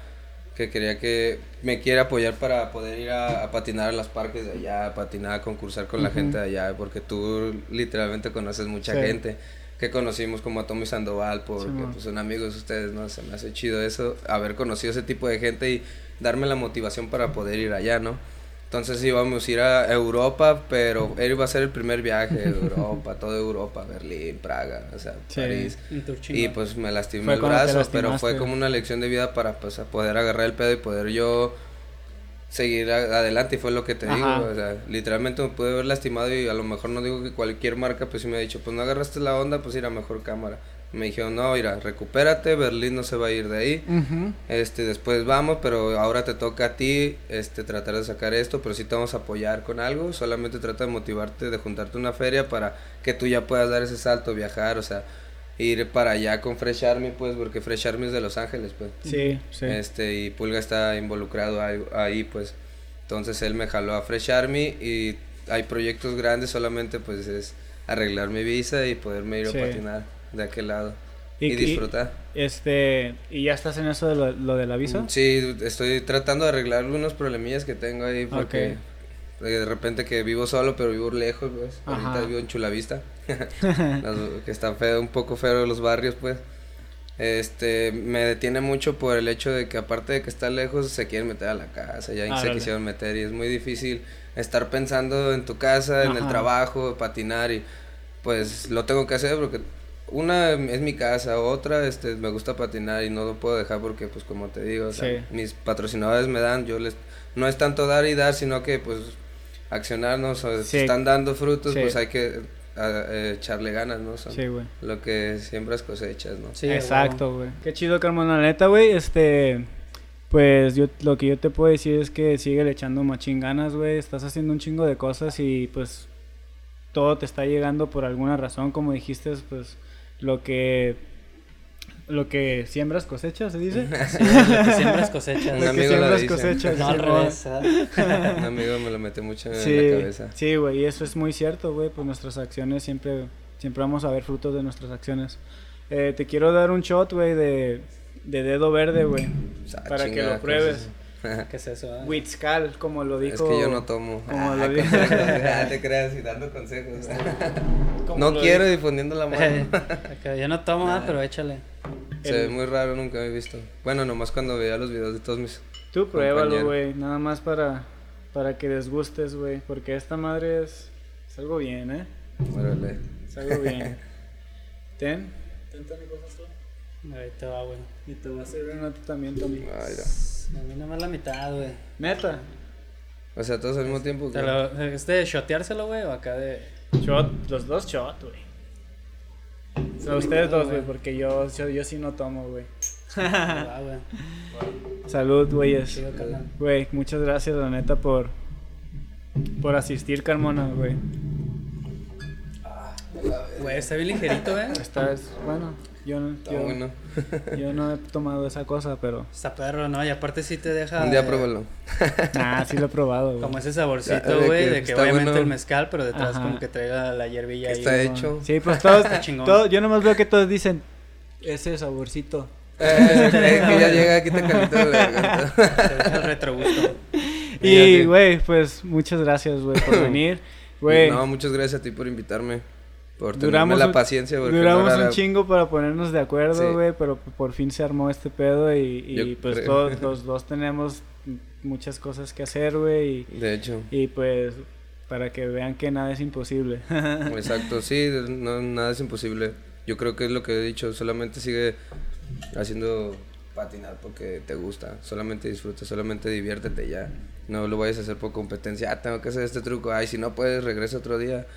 que quería que me quiera apoyar para poder ir a, a patinar a los parques de allá, a patinar, a concursar con la gente de allá, porque tú literalmente conoces mucha Sí. gente que conocimos como a Tommy Sandoval, porque Simón. pues, son amigos de ustedes, ¿no? Se me hace chido eso, haber conocido ese tipo de gente y darme la motivación para poder ir allá, ¿no? Entonces íbamos a ir a Europa, pero él iba a ser el primer viaje de Europa, toda Europa, Berlín, Praga, o sea, Sí. París. Y pues me lastimé Fue el brazo, pero fue como una lección de vida para pues, poder agarrar el pedo y poder yo seguir adelante y fue lo que te Ajá. digo, o sea, literalmente me pude haber lastimado y a lo mejor no digo que cualquier marca pues sí me ha dicho, pues no agarraste la onda, pues ir a mejor cámara. Me dijeron, no, mira, recupérate, Berlín no se va a ir de ahí. Este, después vamos, pero ahora te toca a ti, este, tratar de sacar esto, pero sí te vamos a apoyar con algo, solamente trata de motivarte, de juntarte una feria para que tú ya puedas dar ese salto, viajar, o sea, ir para allá con Fresh Army, pues, porque Fresh Army es de Los Ángeles, pues. Sí, sí. Este, y Pulga está involucrado ahí, ahí, pues. Entonces él me jaló a Fresh Army y hay proyectos grandes, solamente pues es arreglar mi visa y poderme ir Sí. a patinar de aquel lado Y- y, y- disfrutar. Este, ¿y ya estás en eso de lo, lo de la visa? Sí, estoy tratando de arreglar algunos problemillas que tengo ahí porque de repente que vivo solo pero vivo lejos, pues. Ajá. Ahorita vivo en Chulavista. Que está feo, un poco feo los barrios, pues. Este, me detiene mucho por el hecho de que aparte de que está lejos, se quieren meter a la casa, ya se Árale. quisieron meter y es muy difícil estar pensando en tu casa, en el trabajo, patinar y pues lo tengo que hacer porque una es mi casa, otra este me gusta patinar y no lo puedo dejar porque pues como te digo, o sea, Sí. mis patrocinadores me dan, yo les no es tanto dar y dar, sino que pues accionarnos, o Sí. si están dando frutos, Sí. pues hay que a- eh, echarle ganas, ¿no? Son Sí, güey. Lo que siembras cosechas, ¿no? Sí, Exacto, güey. Qué chido, Carmona. La neta, güey, este... Pues yo lo que yo te puedo decir es que sigue le echando machín ganas, güey. Estás haciendo un chingo de cosas y pues todo te está llegando por alguna razón, como dijiste, pues lo que lo que siembras cosechas, se dice. Sí, lo que siembras cosechas. Un Lo que amigo lo dice. cosechas. No, al. Un amigo me lo metió mucho en la cabeza. sí, güey, y eso es muy cierto, güey, pues nuestras acciones siempre, siempre vamos a ver frutos de nuestras acciones. Eh, te quiero dar un shot, güey, de, de dedo verde, güey, Ah, para que lo ¿qué pruebes. ¿Qué es eso? Huitzcal, como lo Es dijo. que yo no tomo. como Ah, lo dijo- ah, te creas y dando consejos. no quiero dijo- difundiendo la Eh, mano. acá yo no tomo, ah, pero échale. Se ve muy raro, nunca me he visto. Bueno, nomás cuando veía los videos de todos mis... Tú pruébalo, güey, nada más para, para que desgustes, güey, porque esta madre es, es algo bien, ¿eh? Órale. Es algo bien. Ten. Ten, Tony, cosas tú. Ahí te va, güey. Y te va a servir una también, Tony. Ay, ya. A mí nada más la mitad, güey. Neta. O sea, todos al mismo tiempo. ¿Te lo- ¿Es de shoteárselo, güey? ¿O acá de.? Shot, los dos shot, güey. O sea, ustedes dos, güey, porque yo, yo, yo sí no tomo, güey. Ah, güey. Salud, güeyes. Güey, muchas gracias, la neta, por, por asistir, Carmona, güey. Güey, está bien ligerito, ¿eh? Esta es, bueno, yo no, Está yo, bueno. yo no he tomado esa cosa, pero... Está perro, ¿no? Y aparte sí te deja. Un día eh, pruébalo. Ah, sí lo he probado, güey. Como ese saborcito, de güey, que de que obviamente bueno. el mezcal, pero detrás Ajá. como que trae la, la hierbilla ahí. Está hecho. Sí, pues todos, Está chingón. todos- yo nomás veo que todos dicen ese saborcito. Eh, eh, que ya llega, aquí te calienta la garganta. Te deja el retrogusto. Y, güey, pues muchas gracias, güey, por venir. Güey, No, muchas gracias a ti por invitarme. Por Duramos la paciencia. porque duramos no era- un chingo para ponernos de acuerdo, Sí. güey, pero por fin se armó este pedo y, y, pues creo. todos los dos tenemos muchas cosas que hacer, güey, y, De hecho. y pues para que vean que nada es imposible. Exacto, sí, no, nada es imposible. Yo creo que es lo que he dicho, solamente sigue haciendo patinar porque te gusta, solamente disfruta, solamente diviértete ya. No lo vayas a hacer por competencia, ah, tengo que hacer este truco, ay, si no puedes, regresa otro día.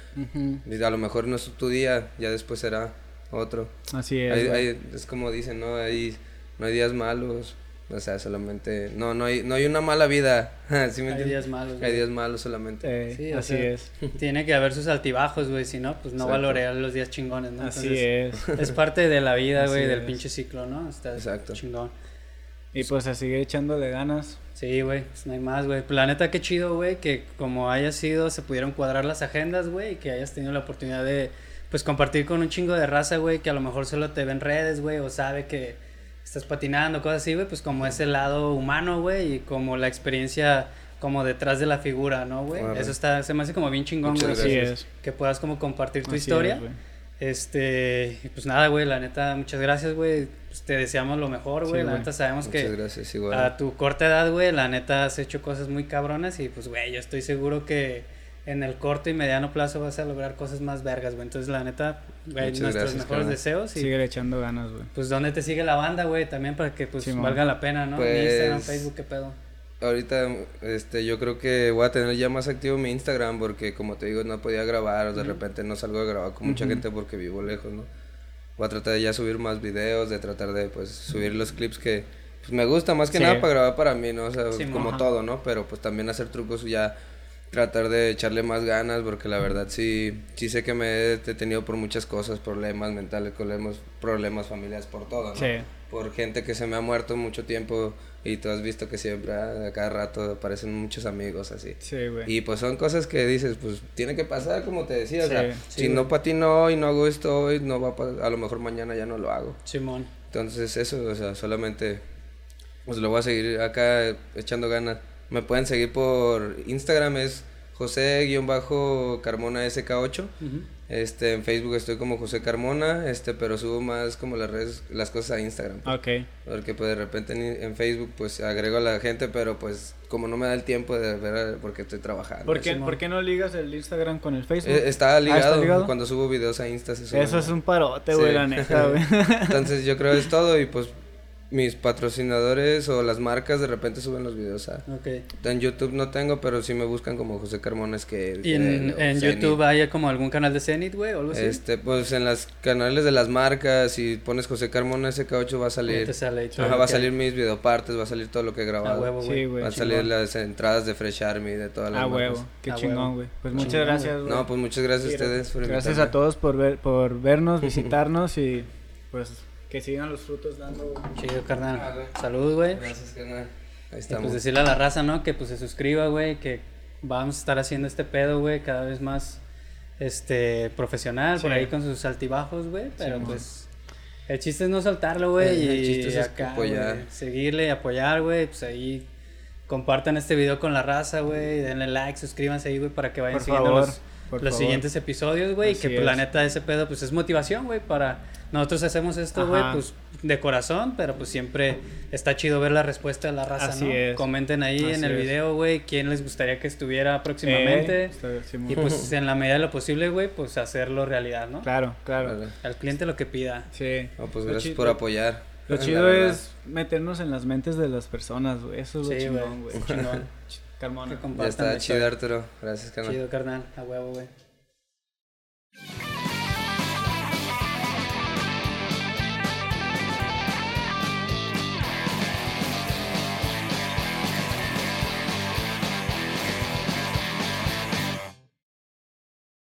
Y a lo mejor no es tu día, ya después será otro. Así es. Hay- güey. hay- es como dicen, ¿no? Hay, no hay días malos, o sea, solamente, no, no hay, no hay una mala vida, ¿sí me Hay días malos. Hay güey. días malos solamente. Eh, Sí, así sea, es. Tiene que haber sus altibajos, güey, si no, pues no valorear los días chingones, ¿no? Así Entonces, es. Es parte de la vida, Así güey, del pinche ciclo, ¿no? Está Exacto. chingón. Y pues a seguir echándole ganas. Sí, güey, pues no hay más, güey. Pues la neta, qué chido, güey, que como haya sido, se pudieron cuadrar las agendas, güey, y que hayas tenido la oportunidad de, pues, compartir con un chingo de raza, güey, que a lo mejor solo te ve en redes, güey, o sabe que estás patinando, cosas así, güey, pues como ese lado humano, güey, y como la experiencia como detrás de la figura, ¿no, güey? Eso está, se me hace como bien chingón, güey, Así gracias. es. que puedas como compartir tu Así historia. es. Este, y pues nada, güey, la neta, muchas gracias, güey. Pues te deseamos lo mejor, güey. Sí, la neta sabemos Muchas que gracias, igual. a tu corta edad, güey, la neta has hecho cosas muy cabronas y pues, güey, yo estoy seguro que en el corto y mediano plazo vas a lograr cosas más vergas, güey. Entonces, la neta, güey, Muchas nuestros gracias, mejores deseos y Sigue echando ganas, güey. pues dónde te sigue la banda, güey, también para que pues Simón. valga la pena, ¿no? En Pues- Instagram, Facebook, qué pedo. Ahorita, este, yo creo que voy a tener ya más activo mi Instagram porque, como te digo, no podía grabar, o de repente no salgo a grabar con mucha gente porque vivo lejos, ¿no? Voy a tratar de ya subir más videos, de tratar de, pues, subir los clips que, pues, me gusta más que Sí. nada para grabar para mí, ¿no? O sea, Sí, como ajá. todo, ¿no? Pero, pues, también hacer trucos ya, tratar de echarle más ganas porque la verdad sí, sí sé que me he detenido por muchas cosas, problemas mentales, problemas, problemas familiares, por todo, ¿no? Sí. por gente que se me ha muerto mucho tiempo y tú has visto que siempre ah, a cada rato aparecen muchos amigos así. Sí, güey. Y pues son cosas que dices, pues tiene que pasar como te decía, o Sí, sea, sí, si güey. no patino hoy, no hago esto hoy, no va a, a lo mejor mañana ya no lo hago. Simón. Entonces eso, o sea, solamente pues lo voy a seguir acá echando ganas. Me pueden seguir por Instagram es José-Carmona SK8. Ujú. Este, en Facebook estoy como José Carmona, este, pero subo más como las redes, las cosas a Instagram. pues. Ok. Porque pues de repente en, en Facebook pues agrego a la gente, pero pues como no me da el tiempo de ver porque estoy trabajando. ¿Por qué, Simón. ¿Por qué no ligas el Instagram con el Facebook? Eh, está, ligado, ligado? cuando subo videos a Insta se. Eso es un parote, güey, Sí. la neta, güey. Entonces yo creo que es todo y pues mis patrocinadores o las marcas de repente suben los videos a... Ok. En YouTube no tengo, pero sí me buscan como José Carmona es que... ¿Y en, en YouTube hay como algún canal de Zenith, güey, o algo así? Este, pues en los canales de las marcas, si pones José Carmona SK8 va a salir... te sale Ajá, va a salir mis videopartes, va a salir todo lo que he A grabado. huevo, güey. Sí, güey. Van a salir las entradas de Fresh Army, de todas las Ah, marcas. huevo. Qué A chingón, güey. Pues Chingón, muchas gracias, güey. No, pues muchas gracias a ustedes por Gracias invitarme. a todos por ver, por vernos, visitarnos y pues que sigan los frutos dando. Chido, carnal. Salud, güey. Gracias, carnal. Ahí Y estamos. pues decirle a la raza, ¿no? Que pues se suscriba, güey, que vamos a estar haciendo este pedo, güey, cada vez más este profesional, por ahí con sus altibajos, güey, pero pues el chiste es no soltarlo, güey, El- el y chiste es acá, apoyar. güey, seguirle, apoyar, güey, pues ahí compartan este video con la raza, güey, denle like, suscríbanse ahí, güey, para que vayan Por siguiendo favor, los, los siguientes episodios, güey, y que pues la neta ese pedo pues es motivación, güey, para nosotros hacemos esto, güey, pues de corazón, pero pues siempre está chido ver la respuesta de la raza, Así ¿no? es. Comenten ahí en el es. video, güey, quién les gustaría que estuviera Eh, próximamente. está- Simón. y pues en la medida de lo posible, güey, pues hacerlo realidad, ¿no? Claro, claro. Vale. Al cliente lo que pida. Sí. No, pues Lo gracias por apoyar. Lo chido es meternos en las mentes de las personas, güey. Eso es lo Sí, chingón, güey. Chingón. Carmona. Ya está chido. Arturo. Gracias, carnal. Chido, carnal. A huevo, güey.